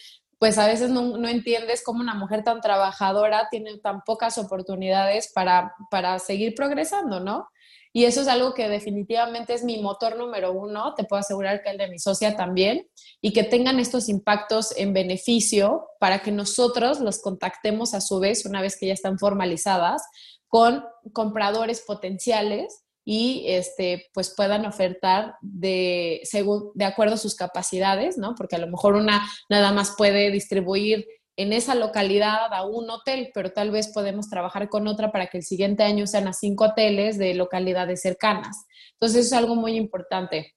pues a veces no, entiendes cómo una mujer tan trabajadora tiene tan pocas oportunidades para, para seguir progresando, ¿no? Y eso es algo que definitivamente es mi motor número uno, te puedo asegurar que el de mi socia también, y que tengan estos impactos en beneficio para que nosotros los contactemos a su vez, una vez que ya están formalizadas, con compradores potenciales y este, pues puedan ofertar de, según, de acuerdo a sus capacidades, ¿no? Porque a lo mejor una nada más puede distribuir en esa localidad a un hotel, pero tal vez podemos trabajar con otra para que el siguiente año sean a cinco hoteles de localidades cercanas. Entonces, eso es algo muy importante.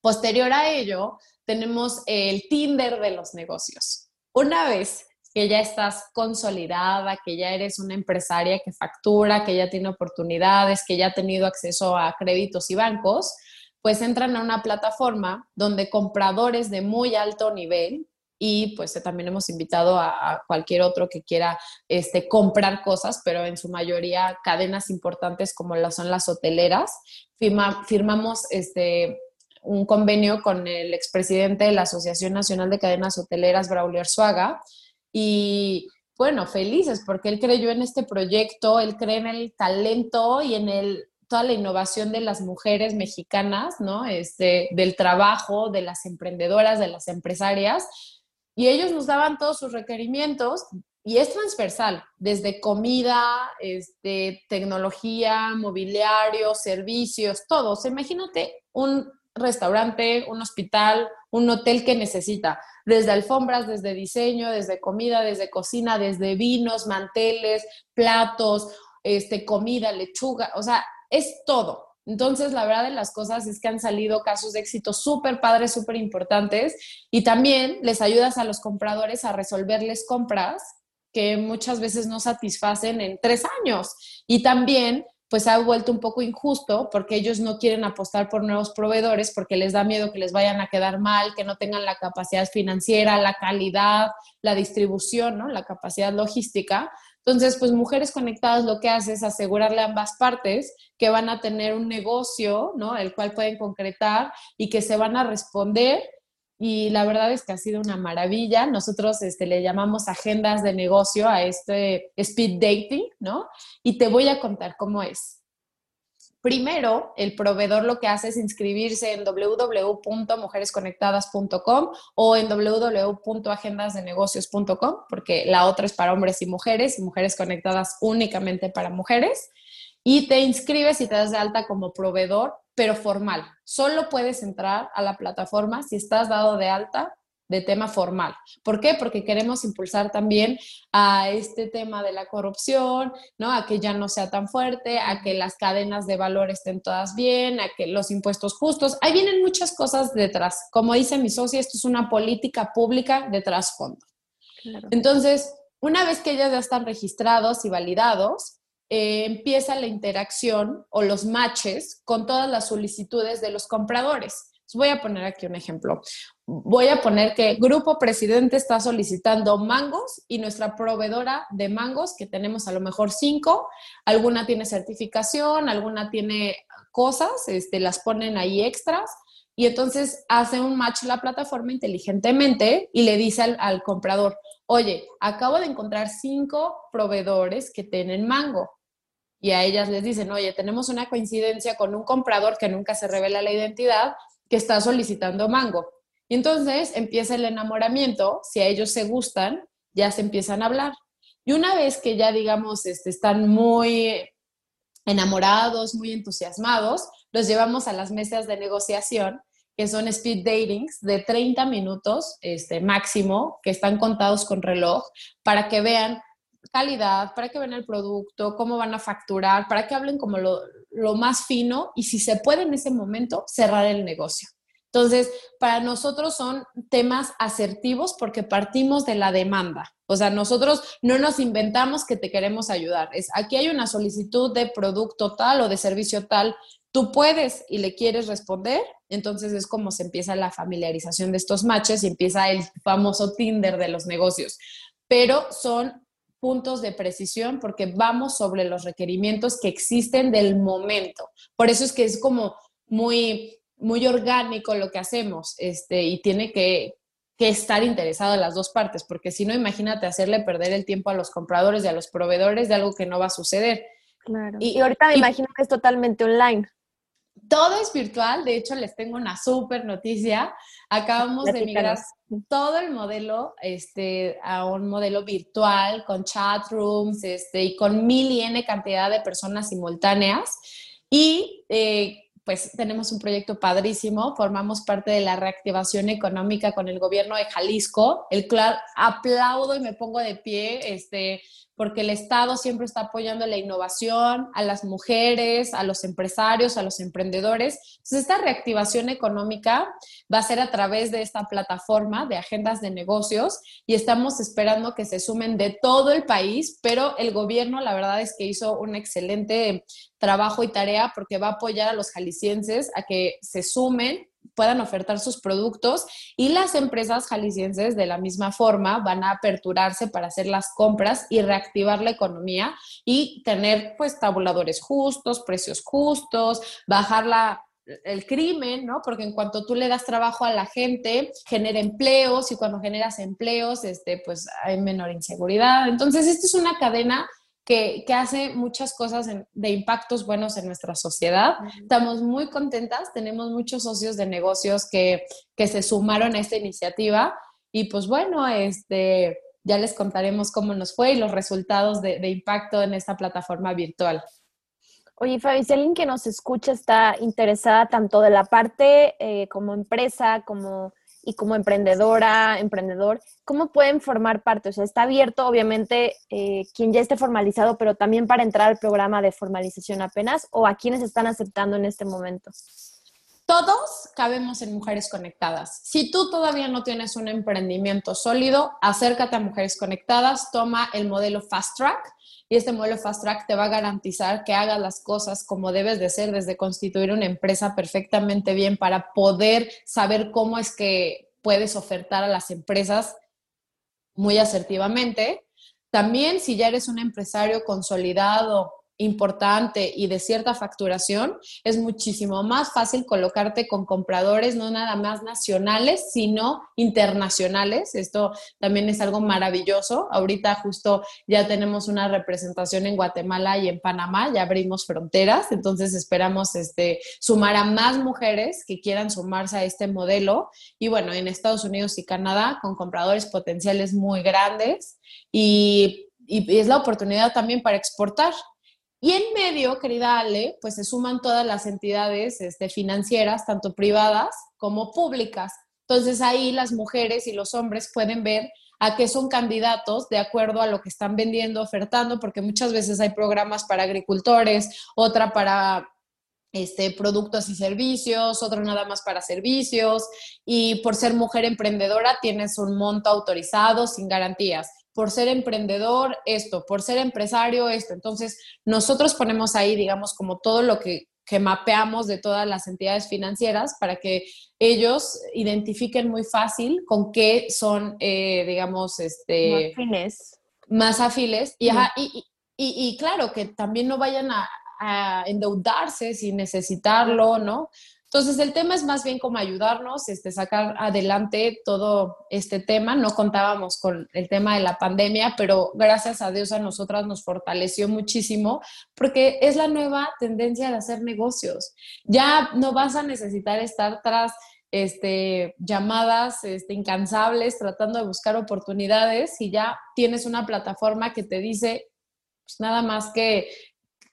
Posterior a ello, tenemos el Tinder de los negocios. Una vez que ya estás consolidada, que ya eres una empresaria que factura, que ya tiene oportunidades, que ya ha tenido acceso a créditos y bancos, pues entran a una plataforma donde compradores de muy alto nivel y pues también hemos invitado a, cualquier otro que quiera este, comprar cosas, pero en su mayoría cadenas importantes como las son las hoteleras. firmamos este, un convenio con el expresidente de la Asociación Nacional de Cadenas Hoteleras, Braulio Arzuaga, y bueno, felices porque él creyó en este proyecto, él cree en el talento y en el, toda la innovación de las mujeres mexicanas, ¿no? Este, del trabajo, de las emprendedoras, de las empresarias. Y ellos nos daban todos sus requerimientos y es transversal, desde comida, este, tecnología, mobiliario, servicios, todo. imagínate un restaurante, un hospital, un hotel que necesita, desde alfombras, desde diseño, desde comida, desde cocina, desde vinos, manteles, platos, este, comida, lechuga, o sea, es todo. Entonces, la verdad de las cosas es que han salido casos de éxito súper padres, súper importantes y también les ayudas a los compradores a resolverles compras que muchas veces no satisfacen en tres años. Y también pues ha vuelto un poco injusto porque ellos no quieren apostar por nuevos proveedores porque les da miedo que les vayan a quedar mal, que no tengan la capacidad financiera, la calidad, la distribución, ¿no? la capacidad logística. Entonces, pues Mujeres Conectadas lo que hace es asegurarle a ambas partes que van a tener un negocio, ¿no? El cual pueden concretar y que se van a responder y la verdad es que ha sido una maravilla. Nosotros este, le llamamos agendas de negocio a este speed dating, ¿no? Y te voy a contar cómo es. Primero, el proveedor lo que hace es inscribirse en www.mujeresconectadas.com o en www.agendasdenegocios.com, porque la otra es para hombres y mujeres y mujeres conectadas únicamente para mujeres. Y te inscribes y te das de alta como proveedor pero formal. Solo puedes entrar a la plataforma si estás dado de alta de tema formal. ¿Por qué? Porque queremos impulsar también a este tema de la corrupción, ¿no? A que ya no sea tan fuerte, a que las cadenas de valor estén todas bien, a que los impuestos justos. Ahí vienen muchas cosas detrás. Como dice mi socia, esto es una política pública de trasfondo. Entonces, una vez que ellas ya están registrados y validados, eh, empieza la interacción o los matches con todas las solicitudes de los compradores. voy a poner aquí un ejemplo. Voy a poner que Grupo Presidente está solicitando mangos y nuestra proveedora de mangos, que tenemos a lo mejor cinco, alguna tiene certificación, alguna tiene cosas, este, las ponen ahí extras y entonces hace un match la plataforma inteligentemente y le dice al, comprador, oye, acabo de encontrar cinco proveedores que tienen mango. Y a ellas les dicen, oye, tenemos una coincidencia con un comprador que nunca se revela la identidad que está solicitando mango. Y entonces empieza el enamoramiento, si a ellos se gustan, ya se empiezan a hablar. Y una vez que ya, digamos, este, están muy enamorados, muy entusiasmados, los llevamos a las mesas de negociación, que son speed datings de 30 minutos este, máximo, que están contados con reloj, para que vean calidad, para que vean el producto, cómo van a facturar, para que hablen como lo, lo más fino y si se puede en ese momento cerrar el negocio. Entonces, para nosotros son temas asertivos porque partimos de la demanda. O sea, nosotros no nos inventamos que te queremos ayudar. Es aquí hay una solicitud de producto tal o de servicio tal, tú puedes y le quieres responder, entonces es como se empieza la familiarización de estos matches y empieza el famoso Tinder de los negocios. Pero son puntos de precisión porque vamos sobre los requerimientos que existen del momento. Por eso es que es como muy muy orgánico lo que hacemos este, y tiene que, estar interesado en las dos partes, porque si no, imagínate hacerle perder el tiempo a los compradores y a los proveedores de algo que no va a suceder. Claro. Y, ahorita me imagino que es totalmente online. Todo es virtual, de hecho les tengo una súper noticia. Acabamos de migrar todo el modelo este, a un modelo virtual con chat rooms este, y con mil y n cantidad de personas simultáneas. Y eh, pues tenemos un proyecto padrísimo, formamos parte de la reactivación económica con el gobierno de Jalisco, el cual aplaudo y me pongo de pie, este, porque el Estado siempre está apoyando la innovación, a las mujeres, a los empresarios, a los emprendedores. Entonces, esta reactivación económica va a ser a través de esta plataforma de agendas de negocios y estamos esperando que se sumen de todo el país, pero el gobierno, la verdad es que hizo un excelente trabajo y tarea porque va a apoyar a los jaliscienses a que se sumen puedan ofertar sus productos y las empresas jaliscienses de la misma forma van a aperturarse para hacer las compras y reactivar la economía y tener pues tabuladores justos, precios justos, bajar la, el crimen, ¿no? Porque en cuanto tú le das trabajo a la gente, genera empleos y cuando generas empleos, este, pues hay menor inseguridad. Entonces, esto es una cadena que, hace muchas cosas de impactos buenos en nuestra sociedad. Estamos muy contentas, tenemos muchos socios de negocios que, se sumaron a esta iniciativa y pues bueno, este, ya les contaremos cómo nos fue y los resultados de, impacto en esta plataforma virtual. Oye, Fabi, si alguien que nos escucha está interesada tanto de la parte eh, como empresa, como y como emprendedora, emprendedor, ¿cómo pueden formar parte? O sea, está abierto, obviamente, eh, quien ya esté formalizado, pero también para entrar al programa de formalización apenas, o a quienes están aceptando en este momento. Todos cabemos en Mujeres Conectadas. Si tú todavía no tienes un emprendimiento sólido, acércate a Mujeres Conectadas, toma el modelo Fast Track y este modelo Fast Track te va a garantizar que hagas las cosas como debes de ser, desde constituir una empresa perfectamente bien para poder saber cómo es que puedes ofertar a las empresas muy asertivamente. También si ya eres un empresario consolidado importante y de cierta facturación, es muchísimo más fácil colocarte con compradores no nada más nacionales, sino internacionales. Esto también es algo maravilloso. Ahorita justo ya tenemos una representación en Guatemala y en Panamá, ya abrimos fronteras, entonces esperamos este, sumar a más mujeres que quieran sumarse a este modelo. Y bueno, en Estados Unidos y Canadá con compradores potenciales muy grandes y, y es la oportunidad también para exportar. Y en medio, querida Ale, pues se suman todas las entidades este, financieras, tanto privadas como públicas. Entonces ahí las mujeres y los hombres pueden ver a qué son candidatos de acuerdo a lo que están vendiendo, ofertando, porque muchas veces hay programas para agricultores, otra para este, productos y servicios, otro nada más para servicios, y por ser mujer emprendedora tienes un monto autorizado sin garantías por ser emprendedor esto, por ser empresario esto. Entonces, nosotros ponemos ahí, digamos, como todo lo que que mapeamos de todas las entidades financieras para que ellos identifiquen muy fácil con qué son, eh, digamos, este, afines. más afiles. Y, y, y, claro, que también no vayan a, a endeudarse sin necesitarlo, ¿no? Entonces, el tema es más bien como ayudarnos, este, sacar adelante todo este tema. No contábamos con el tema de la pandemia, pero gracias a Dios a nosotras nos fortaleció muchísimo porque es la nueva tendencia de hacer negocios. Ya no vas a necesitar estar tras este, llamadas este, incansables tratando de buscar oportunidades y ya tienes una plataforma que te dice pues, nada más que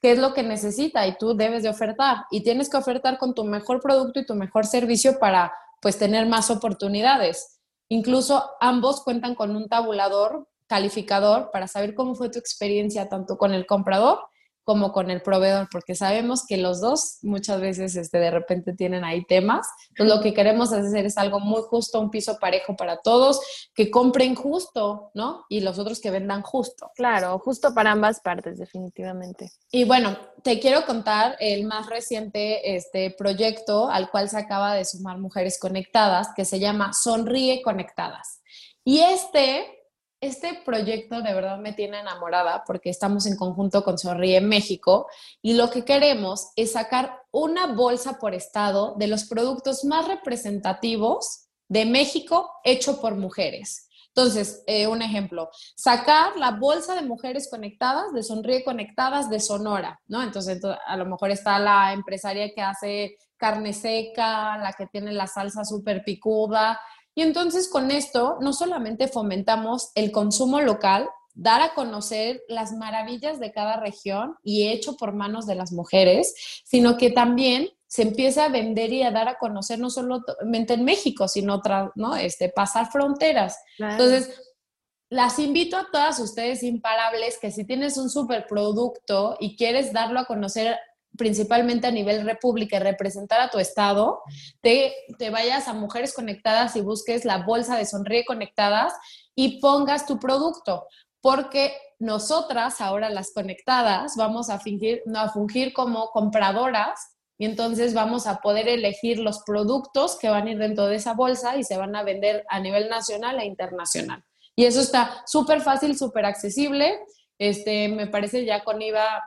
qué es lo que necesita y tú debes de ofertar. Y tienes que ofertar con tu mejor producto y tu mejor servicio para pues tener más oportunidades. Incluso ambos cuentan con un tabulador calificador para saber cómo fue tu experiencia tanto con el comprador como con el proveedor, porque sabemos que los dos muchas veces este, de repente tienen ahí temas. Entonces, lo que queremos hacer es algo muy justo, un piso parejo para todos, que compren justo, ¿no? Y los otros que vendan justo. Claro, justo para ambas partes, definitivamente. Y bueno, te quiero contar el más reciente este, proyecto al cual se acaba de sumar Mujeres Conectadas, que se llama Sonríe Conectadas. Y este este proyecto de verdad me tiene enamorada porque estamos en conjunto con Sonríe México y lo que queremos es sacar una bolsa por estado de los productos más representativos de México hecho por mujeres. Entonces, eh, un ejemplo, sacar la bolsa de mujeres conectadas, de Sonríe Conectadas de Sonora, ¿no? Entonces, a lo mejor está la empresaria que hace carne seca, la que tiene la salsa súper picuda, y entonces con esto no solamente fomentamos el consumo local, dar a conocer las maravillas de cada región y hecho por manos de las mujeres, sino que también se empieza a vender y a dar a conocer no solamente en México, sino ¿no? este, pasar fronteras. Entonces, las invito a todas ustedes imparables que si tienes un superproducto y quieres darlo a conocer principalmente a nivel república y representar a tu estado, te, te vayas a Mujeres Conectadas y busques la bolsa de Sonríe Conectadas y pongas tu producto, porque nosotras, ahora las conectadas, vamos a fingir, no, a fungir como compradoras y entonces vamos a poder elegir los productos que van a ir dentro de esa bolsa y se van a vender a nivel nacional e internacional. Y eso está súper fácil, súper accesible. Este, me parece ya con IVA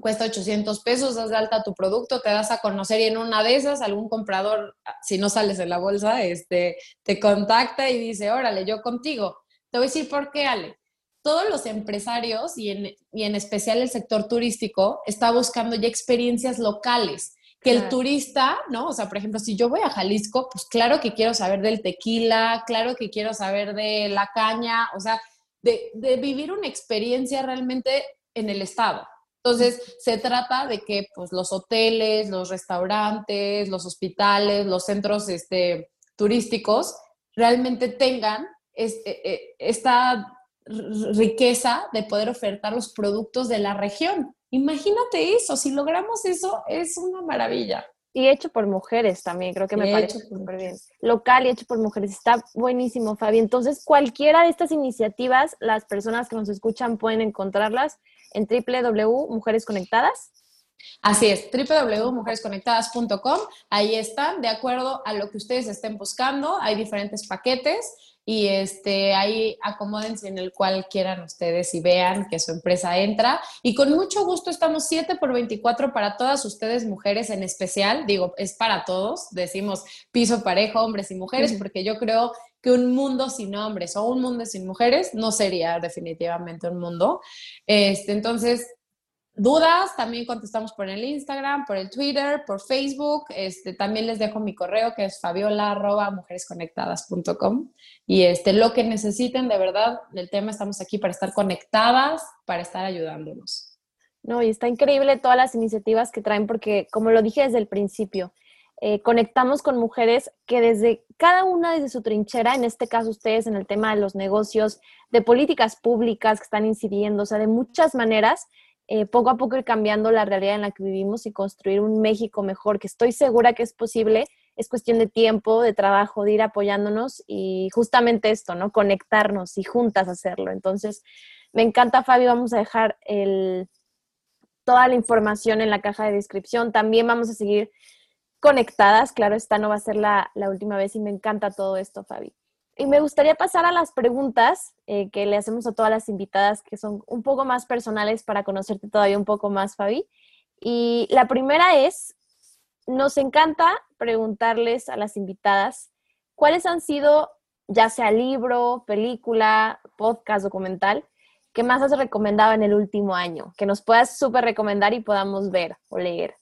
cuesta 800 pesos, das de alta tu producto, te das a conocer y en una de esas algún comprador, si no sales en la bolsa, este, te contacta y dice, órale, yo contigo. Te voy a decir por qué, Ale. Todos los empresarios y en, y en especial el sector turístico está buscando ya experiencias locales que el turista, ¿no? O sea, por ejemplo, si yo voy a Jalisco, pues claro que quiero saber del tequila, claro que quiero saber de la caña, o sea, de, de vivir una experiencia realmente en el estado. Entonces, se trata de que pues, los hoteles, los restaurantes, los hospitales, los centros este, turísticos realmente tengan este, esta riqueza de poder ofertar los productos de la región. Imagínate eso, si logramos eso, es una maravilla. Y hecho por mujeres también, creo que me parece súper bien. Local y hecho por mujeres, está buenísimo, Fabi. Entonces, cualquiera de estas iniciativas, las personas que nos escuchan pueden encontrarlas en www.mujeresconectadas. Así es, www.mujeresconectadas.com. Ahí están, de acuerdo a lo que ustedes estén buscando. Hay diferentes paquetes y este, ahí acomódense en el cual quieran ustedes y vean que su empresa entra. Y con mucho gusto estamos 7 por 24 para todas ustedes mujeres en especial. Digo, es para todos. Decimos piso parejo, hombres y mujeres, porque yo creo que un mundo sin hombres o un mundo sin mujeres no sería definitivamente un mundo. Este, entonces, dudas, también contestamos por el Instagram, por el Twitter, por Facebook. Este, también les dejo mi correo que es fabiola.mujeresconectadas.com. Y este, lo que necesiten, de verdad, del tema, estamos aquí para estar conectadas, para estar ayudándonos. No, y está increíble todas las iniciativas que traen porque, como lo dije desde el principio, eh, conectamos con mujeres que desde cada una desde su trinchera, en este caso ustedes en el tema de los negocios, de políticas públicas que están incidiendo, o sea, de muchas maneras, eh, poco a poco ir cambiando la realidad en la que vivimos y construir un México mejor, que estoy segura que es posible, es cuestión de tiempo, de trabajo, de ir apoyándonos y justamente esto, ¿no? Conectarnos y juntas hacerlo. Entonces, me encanta, Fabio, vamos a dejar toda la información en la caja de descripción. También vamos a seguir conectadas. Claro, esta no va a ser la, última vez y me encanta todo esto, Fabi. Y me gustaría pasar a las preguntas eh, que le hacemos a todas las invitadas, que son un poco más personales para conocerte todavía un poco más, Fabi. Y la primera es, nos encanta preguntarles a las invitadas cuáles han sido, ya sea libro, película, podcast, documental, que más has recomendado en el último año, que nos puedas súper recomendar y podamos ver o leer.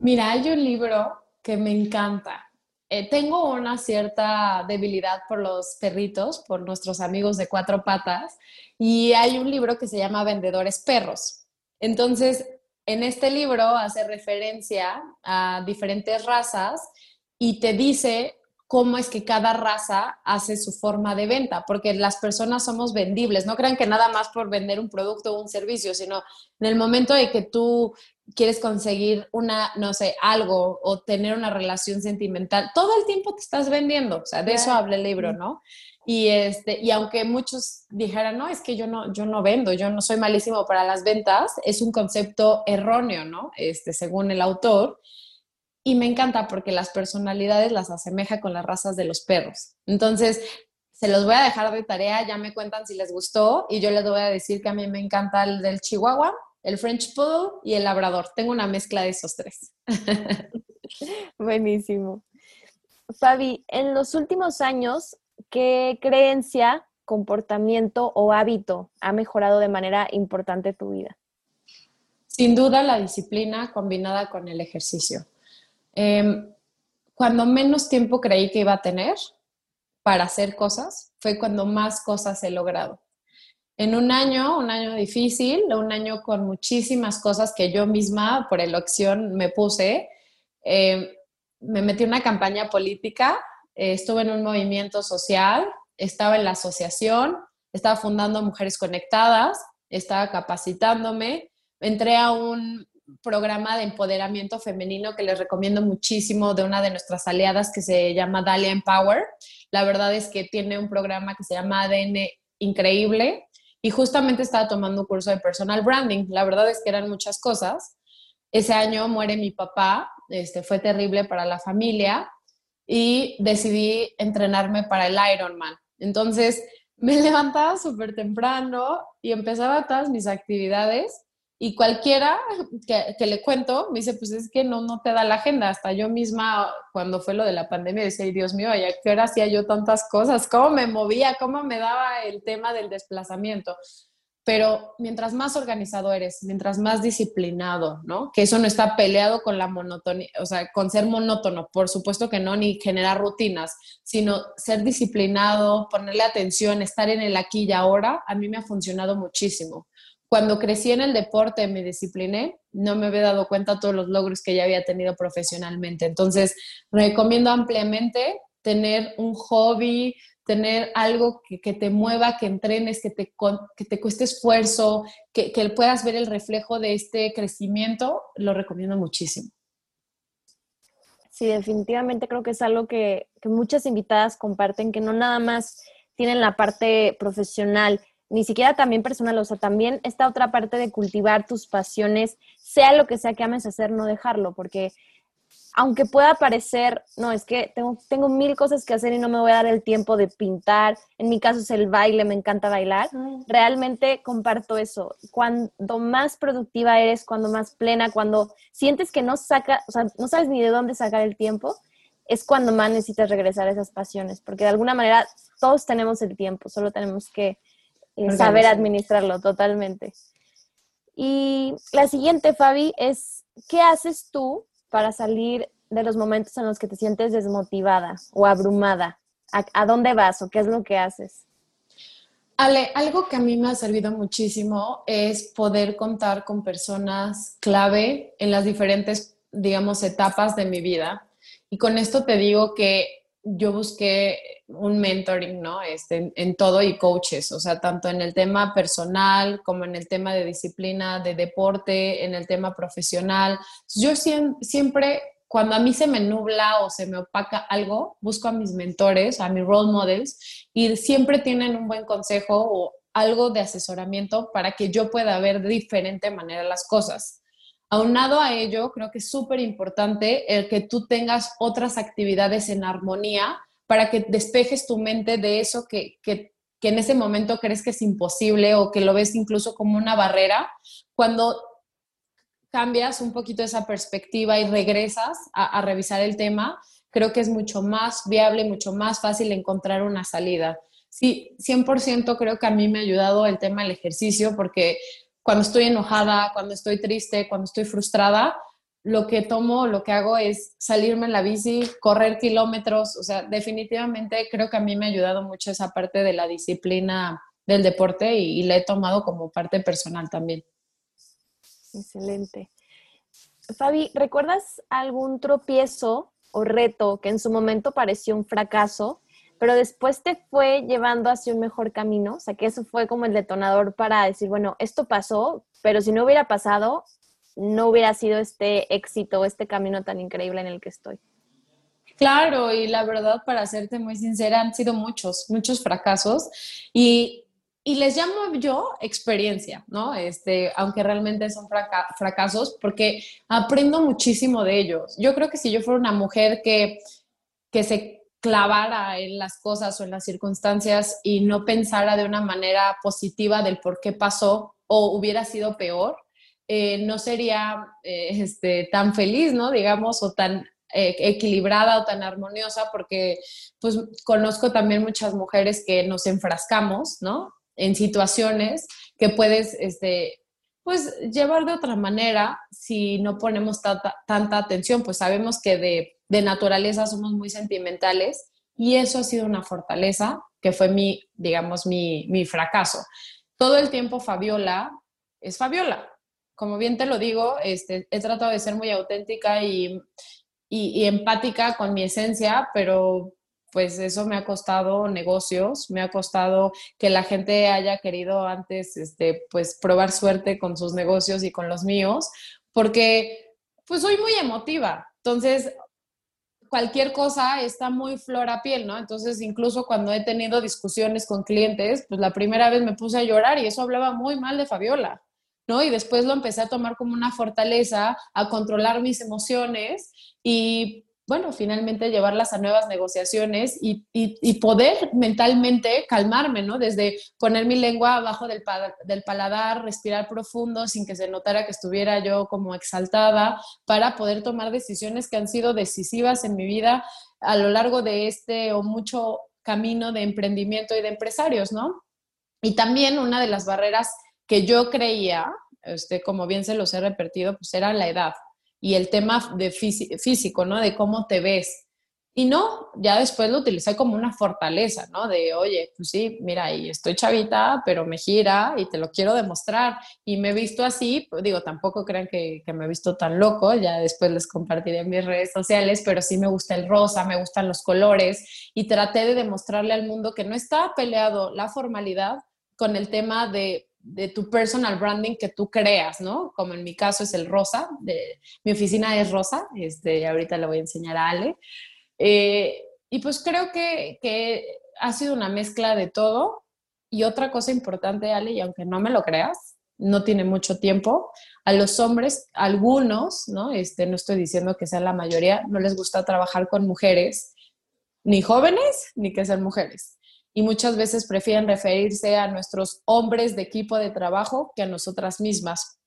Mira, hay un libro que me encanta. Eh, tengo una cierta debilidad por los perritos, por nuestros amigos de cuatro patas, y hay un libro que se llama Vendedores Perros. Entonces, en este libro hace referencia a diferentes razas y te dice cómo es que cada raza hace su forma de venta, porque las personas somos vendibles. No crean que nada más por vender un producto o un servicio, sino en el momento de que tú quieres conseguir una, no sé, algo o tener una relación sentimental, todo el tiempo te estás vendiendo. O sea, de eso habla el libro, ¿no? Y, este, y aunque muchos dijeran, no, es que yo no, yo no vendo, yo no soy malísimo para las ventas, es un concepto erróneo, ¿no? Este, según el autor. Y me encanta porque las personalidades las asemeja con las razas de los perros. Entonces, se los voy a dejar de tarea, ya me cuentan si les gustó y yo les voy a decir que a mí me encanta el del Chihuahua, el French Poodle y el Labrador. Tengo una mezcla de esos tres. [LAUGHS] Buenísimo. Fabi, en los últimos años, ¿qué creencia, comportamiento o hábito ha mejorado de manera importante tu vida? Sin duda la disciplina combinada con el ejercicio. Em, cuando menos tiempo creí que iba a tener para hacer cosas, fue cuando más cosas he logrado. En un año, un año difícil, un año con muchísimas cosas que yo misma por elección me puse, em, me metí en una campaña política, eh, estuve en un movimiento social, estaba en la asociación, estaba fundando Mujeres Conectadas, estaba capacitándome, entré a un programa de empoderamiento femenino que les recomiendo muchísimo de una de nuestras aliadas que se llama Dalia Empower. La verdad es que tiene un programa que se llama ADN increíble y justamente estaba tomando un curso de personal branding. La verdad es que eran muchas cosas. Ese año muere mi papá, este, fue terrible para la familia y decidí entrenarme para el Ironman. Entonces me [LAUGHS] levantaba súper temprano y empezaba todas mis actividades y cualquiera que, le cuento me dice, pues es que no, no te da la agenda. Hasta yo misma, cuando fue lo de la pandemia, decía, Dios mío, ¿a qué hora hacía yo tantas cosas? ¿Cómo me movía? ¿Cómo me daba el tema del desplazamiento? Pero mientras más organizado eres, mientras más disciplinado, ¿no? Que eso no está peleado con la monotonía, o sea, con ser monótono, por supuesto que no, ni generar rutinas, sino ser disciplinado, ponerle atención, estar en el aquí y ahora, a mí me ha funcionado muchísimo cuando crecí en el deporte, me discipliné, no me había dado cuenta de todos los logros que ya había tenido profesionalmente. Entonces, recomiendo ampliamente tener un hobby, tener algo que, te mueva, que entrenes, que te, que te cueste esfuerzo, que, puedas ver el reflejo de este crecimiento, lo recomiendo muchísimo. Sí, definitivamente creo que es algo que muchas invitadas comparten, que no nada más tienen la parte profesional, ni siquiera también personal, o sea, también esta otra parte de cultivar tus pasiones, sea lo que sea que ames hacer, no dejarlo, porque aunque pueda parecer, no, es que tengo, tengo mil cosas que hacer y no me voy a dar el tiempo de pintar, en mi caso es el baile, me encanta bailar, realmente comparto eso. Cuando más productiva eres, cuando más plena, cuando sientes que no saca, o sea, no sabes ni de dónde sacar el tiempo, es cuando más necesitas regresar a esas pasiones, porque de alguna manera todos tenemos el tiempo, solo tenemos que saber administrarlo totalmente. Y la siguiente, Fabi, es, ¿qué haces tú para salir de los momentos en los que te sientes desmotivada o abrumada? ¿A, dónde vas o qué es lo que haces? Ale, algo que a mí me ha servido muchísimo es poder contar con personas clave en las diferentes, digamos, etapas de mi vida. Y con esto te digo que yo busqué un mentoring, ¿no? Este, en, todo y coaches, o sea, tanto en el tema personal como en el tema de disciplina, de deporte, en el tema profesional. Yo siempre, cuando a mí se me nubla o se me opaca algo, busco a mis mentores, a mis role models y siempre tienen un buen consejo o algo de asesoramiento para que yo pueda ver de diferente manera las cosas. Aunado a ello, creo que es súper importante el que tú tengas otras actividades en armonía para que despejes tu mente de eso que, que, que, en ese momento crees que es imposible o que lo ves incluso como una barrera. Cuando cambias un poquito esa perspectiva y regresas a, a revisar el tema, creo que es mucho más viable, mucho más fácil encontrar una salida. Sí, 100% creo que a mí me ha ayudado el tema del ejercicio porque cuando estoy enojada, cuando estoy triste, cuando estoy frustrada, lo que tomo, lo que hago es salirme en la bici, correr kilómetros, o sea, definitivamente creo que a mí me ha ayudado mucho esa parte de la disciplina del deporte y, la he tomado como parte personal también. Excelente. Fabi, ¿recuerdas algún tropiezo o reto que en su momento pareció un fracaso pero después te fue llevando hacia un mejor camino, o sea, que eso fue como el detonador para decir, bueno, esto pasó, pero si no hubiera pasado, no hubiera sido este éxito, este camino tan increíble en el que estoy. Claro, y la verdad, para serte muy sincera, han sido muchos, muchos fracasos y, y les llamo yo experiencia, ¿no? Este, aunque realmente son fracasos, porque aprendo muchísimo de ellos. Yo creo que si yo fuera una mujer que, que se clavara en las cosas o en las circunstancias y no pensara de una manera positiva del por qué pasó o hubiera sido peor, eh, no sería eh, este, tan feliz, ¿no? Digamos, o tan eh, equilibrada o tan armoniosa, porque pues conozco también muchas mujeres que nos enfrascamos, ¿no? En situaciones que puedes, este, pues llevar de otra manera si no ponemos tanta, tanta atención, pues sabemos que de de naturaleza somos muy sentimentales y eso ha sido una fortaleza que fue mi, digamos, mi, mi fracaso. Todo el tiempo Fabiola es Fabiola. Como bien te lo digo, este, he tratado de ser muy auténtica y, y, empática con mi esencia, pero pues eso me ha costado negocios, me ha costado que la gente haya querido antes, este, pues probar suerte con sus negocios y con los míos, porque pues soy muy emotiva. Entonces, cualquier cosa está muy flor a piel, ¿no? Entonces, incluso cuando he tenido discusiones con clientes, pues la primera vez me puse a llorar y eso hablaba muy mal de Fabiola, ¿no? Y después lo empecé a tomar como una fortaleza, a controlar mis emociones y bueno, finalmente llevarlas a nuevas negociaciones y, poder mentalmente calmarme, ¿no? Desde poner mi lengua abajo del, paladar, respirar profundo sin que se notara que estuviera yo como exaltada, para poder tomar decisiones que han sido decisivas en mi vida a lo largo de este o mucho camino de emprendimiento y de empresarios, ¿no? Y también una de las barreras que yo creía, este, como bien se los he repetido, pues era la edad y el tema de físico, ¿no? De cómo te ves. Y no, ya después lo utilicé como una fortaleza, ¿no? De, oye, pues sí, mira, y estoy chavita, pero me gira y te lo quiero demostrar. Y me he visto así, pues digo, tampoco crean que, me he visto tan loco, ya después les compartiré en mis redes sociales, pero sí me gusta el rosa, me gustan los colores y traté de demostrarle al mundo que no está peleado la formalidad con el tema de de tu personal branding que tú creas, ¿no? Como en mi caso es el rosa, de, mi oficina es rosa, este, ahorita le voy a enseñar a Ale. Eh, y pues creo que, que, ha sido una mezcla de todo. Y otra cosa importante, Ale, y aunque no me lo creas, no tiene mucho tiempo, a los hombres, algunos, ¿no? Este, no estoy diciendo que sea la mayoría, no les gusta trabajar con mujeres, ni jóvenes, ni que sean mujeres y muchas veces prefieren referirse a nuestros hombres de equipo de trabajo que a nosotras mismas.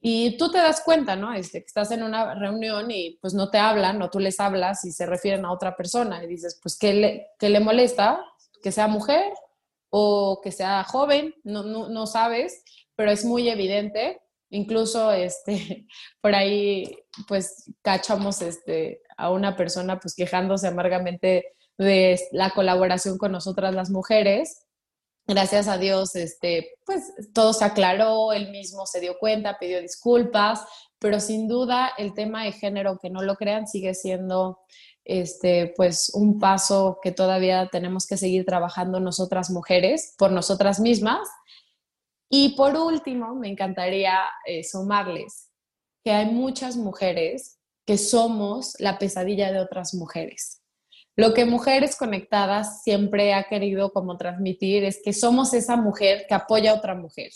Y tú te das cuenta, ¿no? Este, que estás en una reunión y pues no te hablan o tú les hablas y se refieren a otra persona y dices, pues, ¿qué le, qué le molesta? ¿Que sea mujer o que sea joven? No, no, no sabes, pero es muy evidente. Incluso este, [LAUGHS] por ahí pues cachamos este, a una persona pues quejándose amargamente de la colaboración con nosotras las mujeres. Gracias a Dios, este, pues todo se aclaró, él mismo se dio cuenta, pidió disculpas, pero sin duda el tema de género, que no lo crean, sigue siendo este, pues un paso que todavía tenemos que seguir trabajando nosotras mujeres por nosotras mismas. Y por último, me encantaría eh, sumarles que hay muchas mujeres que somos la pesadilla de otras mujeres. Lo que Mujeres Conectadas siempre ha querido como transmitir es que somos esa mujer que apoya a otra mujer,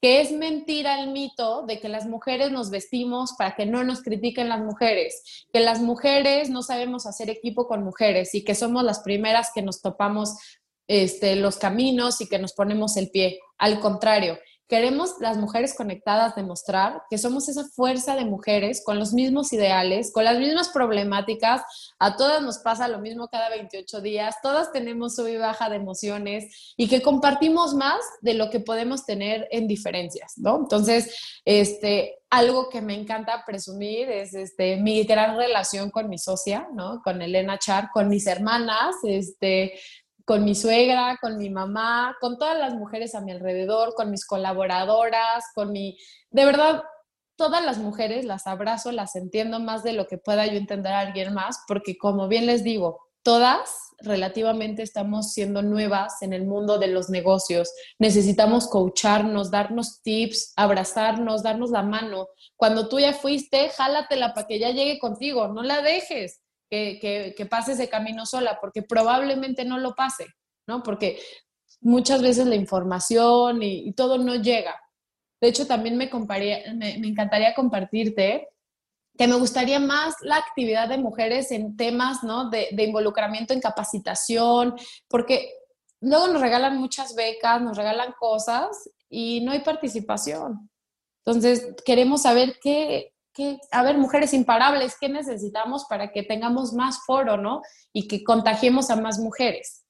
que es mentira el mito de que las mujeres nos vestimos para que no nos critiquen las mujeres, que las mujeres no sabemos hacer equipo con mujeres y que somos las primeras que nos topamos este, los caminos y que nos ponemos el pie. Al contrario, Queremos las mujeres conectadas demostrar que somos esa fuerza de mujeres con los mismos ideales, con las mismas problemáticas. A todas nos pasa lo mismo cada 28 días. Todas tenemos sub y baja de emociones y que compartimos más de lo que podemos tener en diferencias, ¿no? Entonces, este, algo que me encanta presumir es este, mi gran relación con mi socia, ¿no? Con Elena Char, con mis hermanas, este, con mi suegra, con mi mamá, con todas las mujeres a mi alrededor, con mis colaboradoras, con mi... De verdad, todas las mujeres las abrazo, las entiendo más de lo que pueda yo entender a alguien más, porque como bien les digo, todas relativamente estamos siendo nuevas en el mundo de los negocios. Necesitamos coacharnos, darnos tips, abrazarnos, darnos la mano. Cuando tú ya fuiste, jálatela para que ya llegue contigo, no la dejes que, que, pase ese camino sola, porque probablemente no lo pase, ¿no? Porque muchas veces la información y, todo no llega. De hecho, también me, me, encantaría compartirte que me gustaría más la actividad de mujeres en temas ¿no? de, de, involucramiento en capacitación, porque luego nos regalan muchas becas, nos regalan cosas y no hay participación. Entonces, queremos saber qué, a ver, mujeres imparables, ¿qué necesitamos para que tengamos más foro, ¿no? Y que contagiemos a más mujeres.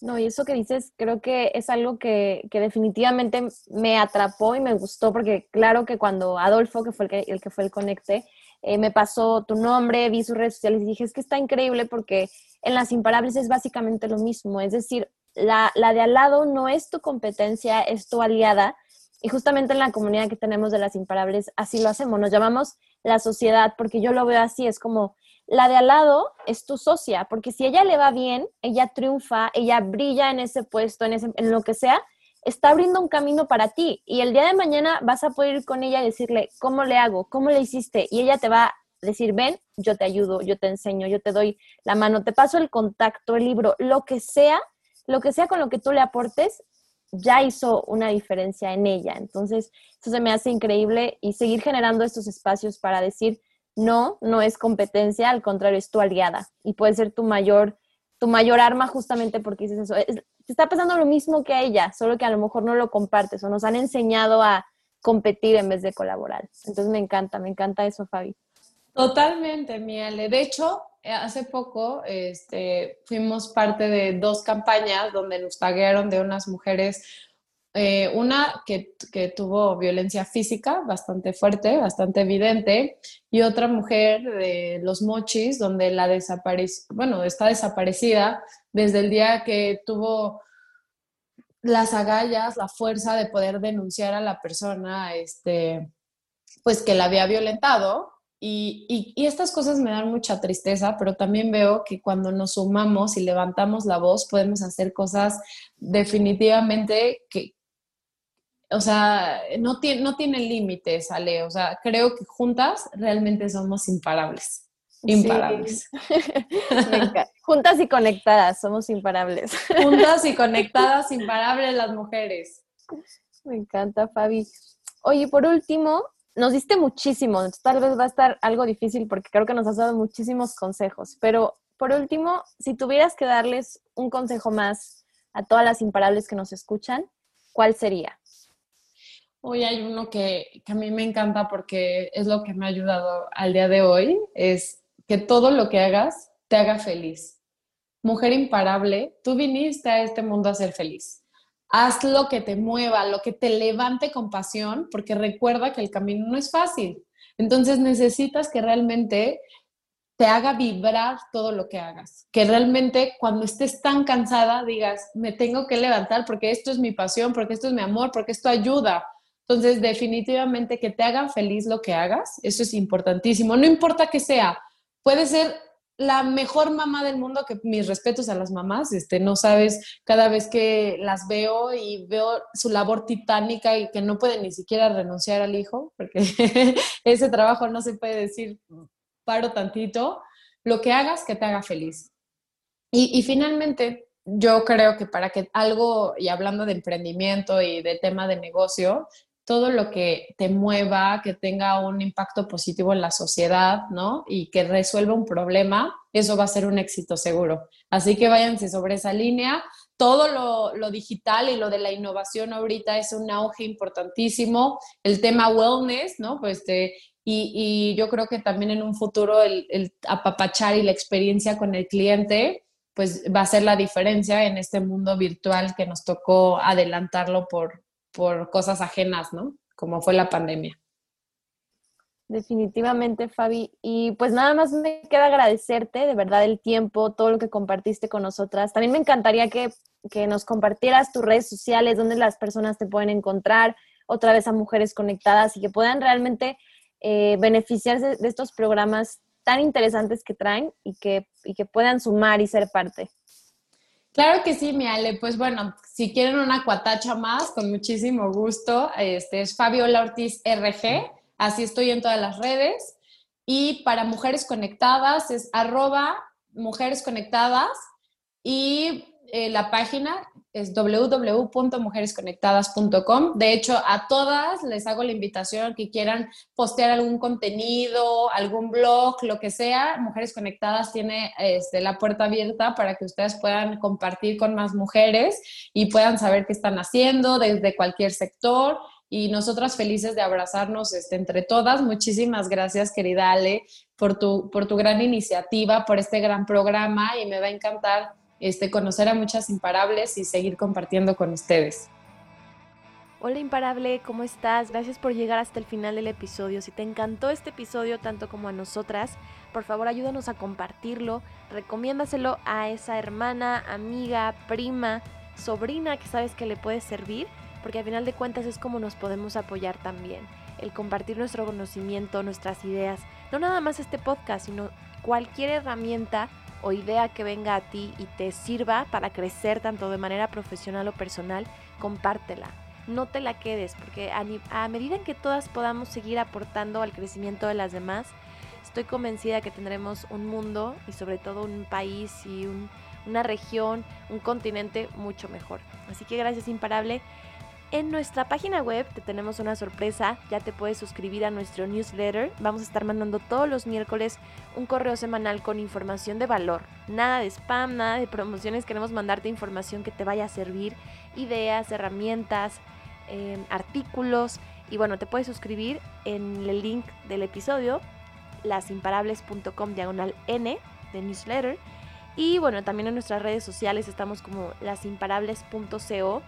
No, y eso que dices, creo que es algo que, definitivamente me atrapó y me gustó, porque claro que cuando Adolfo, que fue el que, el que fue el conecte, eh, me pasó tu nombre, vi sus redes sociales y dije, es que está increíble porque en las imparables es básicamente lo mismo, es decir, la, la de al lado no es tu competencia, es tu aliada, y justamente en la comunidad que tenemos de las imparables, así lo hacemos, nos llamamos la sociedad, porque yo lo veo así, es como la de al lado es tu socia, porque si ella le va bien, ella triunfa, ella brilla en ese puesto, en, ese, en lo que sea, está abriendo un camino para ti. Y el día de mañana vas a poder ir con ella y decirle, ¿cómo le hago? ¿Cómo le hiciste? Y ella te va a decir, ven, yo te ayudo, yo te enseño, yo te doy la mano, te paso el contacto, el libro, lo que sea, lo que sea con lo que tú le aportes, ya hizo una diferencia en ella. Entonces, eso se me hace increíble y seguir generando estos espacios para decir, no, no es competencia, al contrario, es tu aliada y puede ser tu mayor, tu mayor arma justamente porque dices eso. te está pasando lo mismo que a ella, solo que a lo mejor no lo compartes o nos han enseñado a competir en vez de colaborar. Entonces me encanta, me encanta eso, Fabi. Totalmente, Miele. De hecho, hace poco este, fuimos parte de dos campañas donde nos taguearon de unas mujeres, eh, una que, que, tuvo violencia física bastante fuerte, bastante evidente, y otra mujer de los mochis, donde la desapareció, bueno, está desaparecida desde el día que tuvo las agallas, la fuerza de poder denunciar a la persona, este, pues que la había violentado y, estas cosas me dan mucha tristeza, pero también veo que cuando nos sumamos y levantamos la voz podemos hacer cosas definitivamente que, o sea, no, tiene, no tienen límites, Ale. O sea, creo que juntas realmente somos imparables. Imparables. [LAUGHS] juntas y conectadas, somos imparables. [LAUGHS] Juntas y conectadas, imparables las mujeres. Me encanta, Fabi. Oye, por último, nos diste muchísimo, tal vez va a estar algo difícil porque creo que nos has dado muchísimos consejos, pero por último, si tuvieras que darles un consejo más a todas las imparables que nos escuchan, ¿cuál sería? Hoy hay uno que, a mí me encanta porque es lo que me ha ayudado al día de hoy, es que todo lo que hagas te haga feliz. Mujer imparable, tú viniste a este mundo a ser feliz haz lo que te mueva, lo que te levante con pasión, porque recuerda que el camino no es fácil. Entonces necesitas que realmente te haga vibrar todo lo que hagas, que realmente cuando estés tan cansada digas, me tengo que levantar porque esto es mi pasión, porque esto es mi amor, porque esto ayuda. Entonces, definitivamente que te hagan feliz lo que hagas, eso es importantísimo. No importa que sea, puede ser la mejor mamá del mundo, que mis respetos a las mamás, este, no sabes, cada vez que las veo y veo su labor titánica y que no pueden ni siquiera renunciar al hijo, porque [LAUGHS] ese trabajo no se puede decir paro tantito, lo que hagas que te haga feliz. Y, y finalmente, yo creo que para que algo, y hablando de emprendimiento y de tema de negocio, todo lo que te mueva, que tenga un impacto positivo en la sociedad, ¿no? Y que resuelva un problema, eso va a ser un éxito seguro. Así que váyanse sobre esa línea. Todo lo, digital y lo de la innovación ahorita es un auge importantísimo. El tema wellness, ¿no? Pues y, yo creo que también en un futuro el, el apapachar y la experiencia con el cliente, pues va a ser la diferencia en este mundo virtual que nos tocó adelantarlo por, por cosas ajenas, ¿no? Como fue la pandemia. Definitivamente, Fabi. Y pues nada más me queda agradecerte de verdad el tiempo, todo lo que compartiste con nosotras. También me encantaría que, nos compartieras tus redes sociales, donde las personas te pueden encontrar, otra vez a Mujeres Conectadas y que puedan realmente eh, beneficiarse de estos programas tan interesantes que traen y que, y que puedan sumar y ser parte. Claro que sí, mi Ale. Pues bueno, si quieren una cuatacha más, con muchísimo gusto, este es Fabiola Ortiz RG, así estoy en todas las redes. Y para Mujeres Conectadas es arroba Mujeres Conectadas y eh, la página es www.mujeresconectadas.com. De hecho, a todas les hago la invitación que quieran postear algún contenido, algún blog, lo que sea. Mujeres Conectadas tiene este, la puerta abierta para que ustedes puedan compartir con más mujeres y puedan saber qué están haciendo desde cualquier sector. Y nosotras felices de abrazarnos este, entre todas. Muchísimas gracias, querida Ale, por tu, por tu gran iniciativa, por este gran programa y me va a encantar este, conocer a muchas imparables y seguir compartiendo con ustedes. Hola imparable, ¿cómo estás? Gracias por llegar hasta el final del episodio. Si te encantó este episodio tanto como a nosotras, por favor ayúdanos a compartirlo, recomiéndaselo a esa hermana, amiga, prima, sobrina que sabes que le puede servir, porque al final de cuentas es como nos podemos apoyar también. El compartir nuestro conocimiento, nuestras ideas, no nada más este podcast, sino cualquier herramienta o idea que venga a ti y te sirva para crecer tanto de manera profesional o personal, compártela. No te la quedes, porque a, medida en que todas podamos seguir aportando al crecimiento de las demás, estoy convencida que tendremos un mundo y sobre todo un país y una región, un continente mucho mejor. Así que gracias imparable en nuestra página web te tenemos una sorpresa, ya te puedes suscribir a nuestro newsletter. Vamos a estar mandando todos los miércoles un correo semanal con información de valor. Nada de spam, nada de promociones, queremos mandarte información que te vaya a servir, ideas, herramientas, em, artículos. Y bueno, te puedes suscribir en el link del episodio, lasimparables.com diagonal N de newsletter. Y bueno, también en nuestras redes sociales estamos como lasimparables.co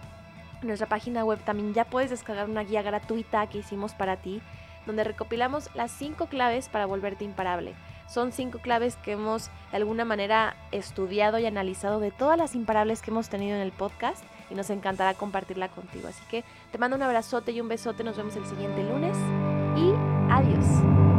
nuestra página web también ya puedes descargar una guía gratuita que hicimos para ti, donde recopilamos las cinco claves para volverte imparable. Son cinco claves que hemos de alguna manera estudiado y analizado de todas las imparables que hemos tenido en el podcast y nos encantará compartirla contigo. Así que te mando un abrazote y un besote, nos vemos el siguiente lunes y adiós.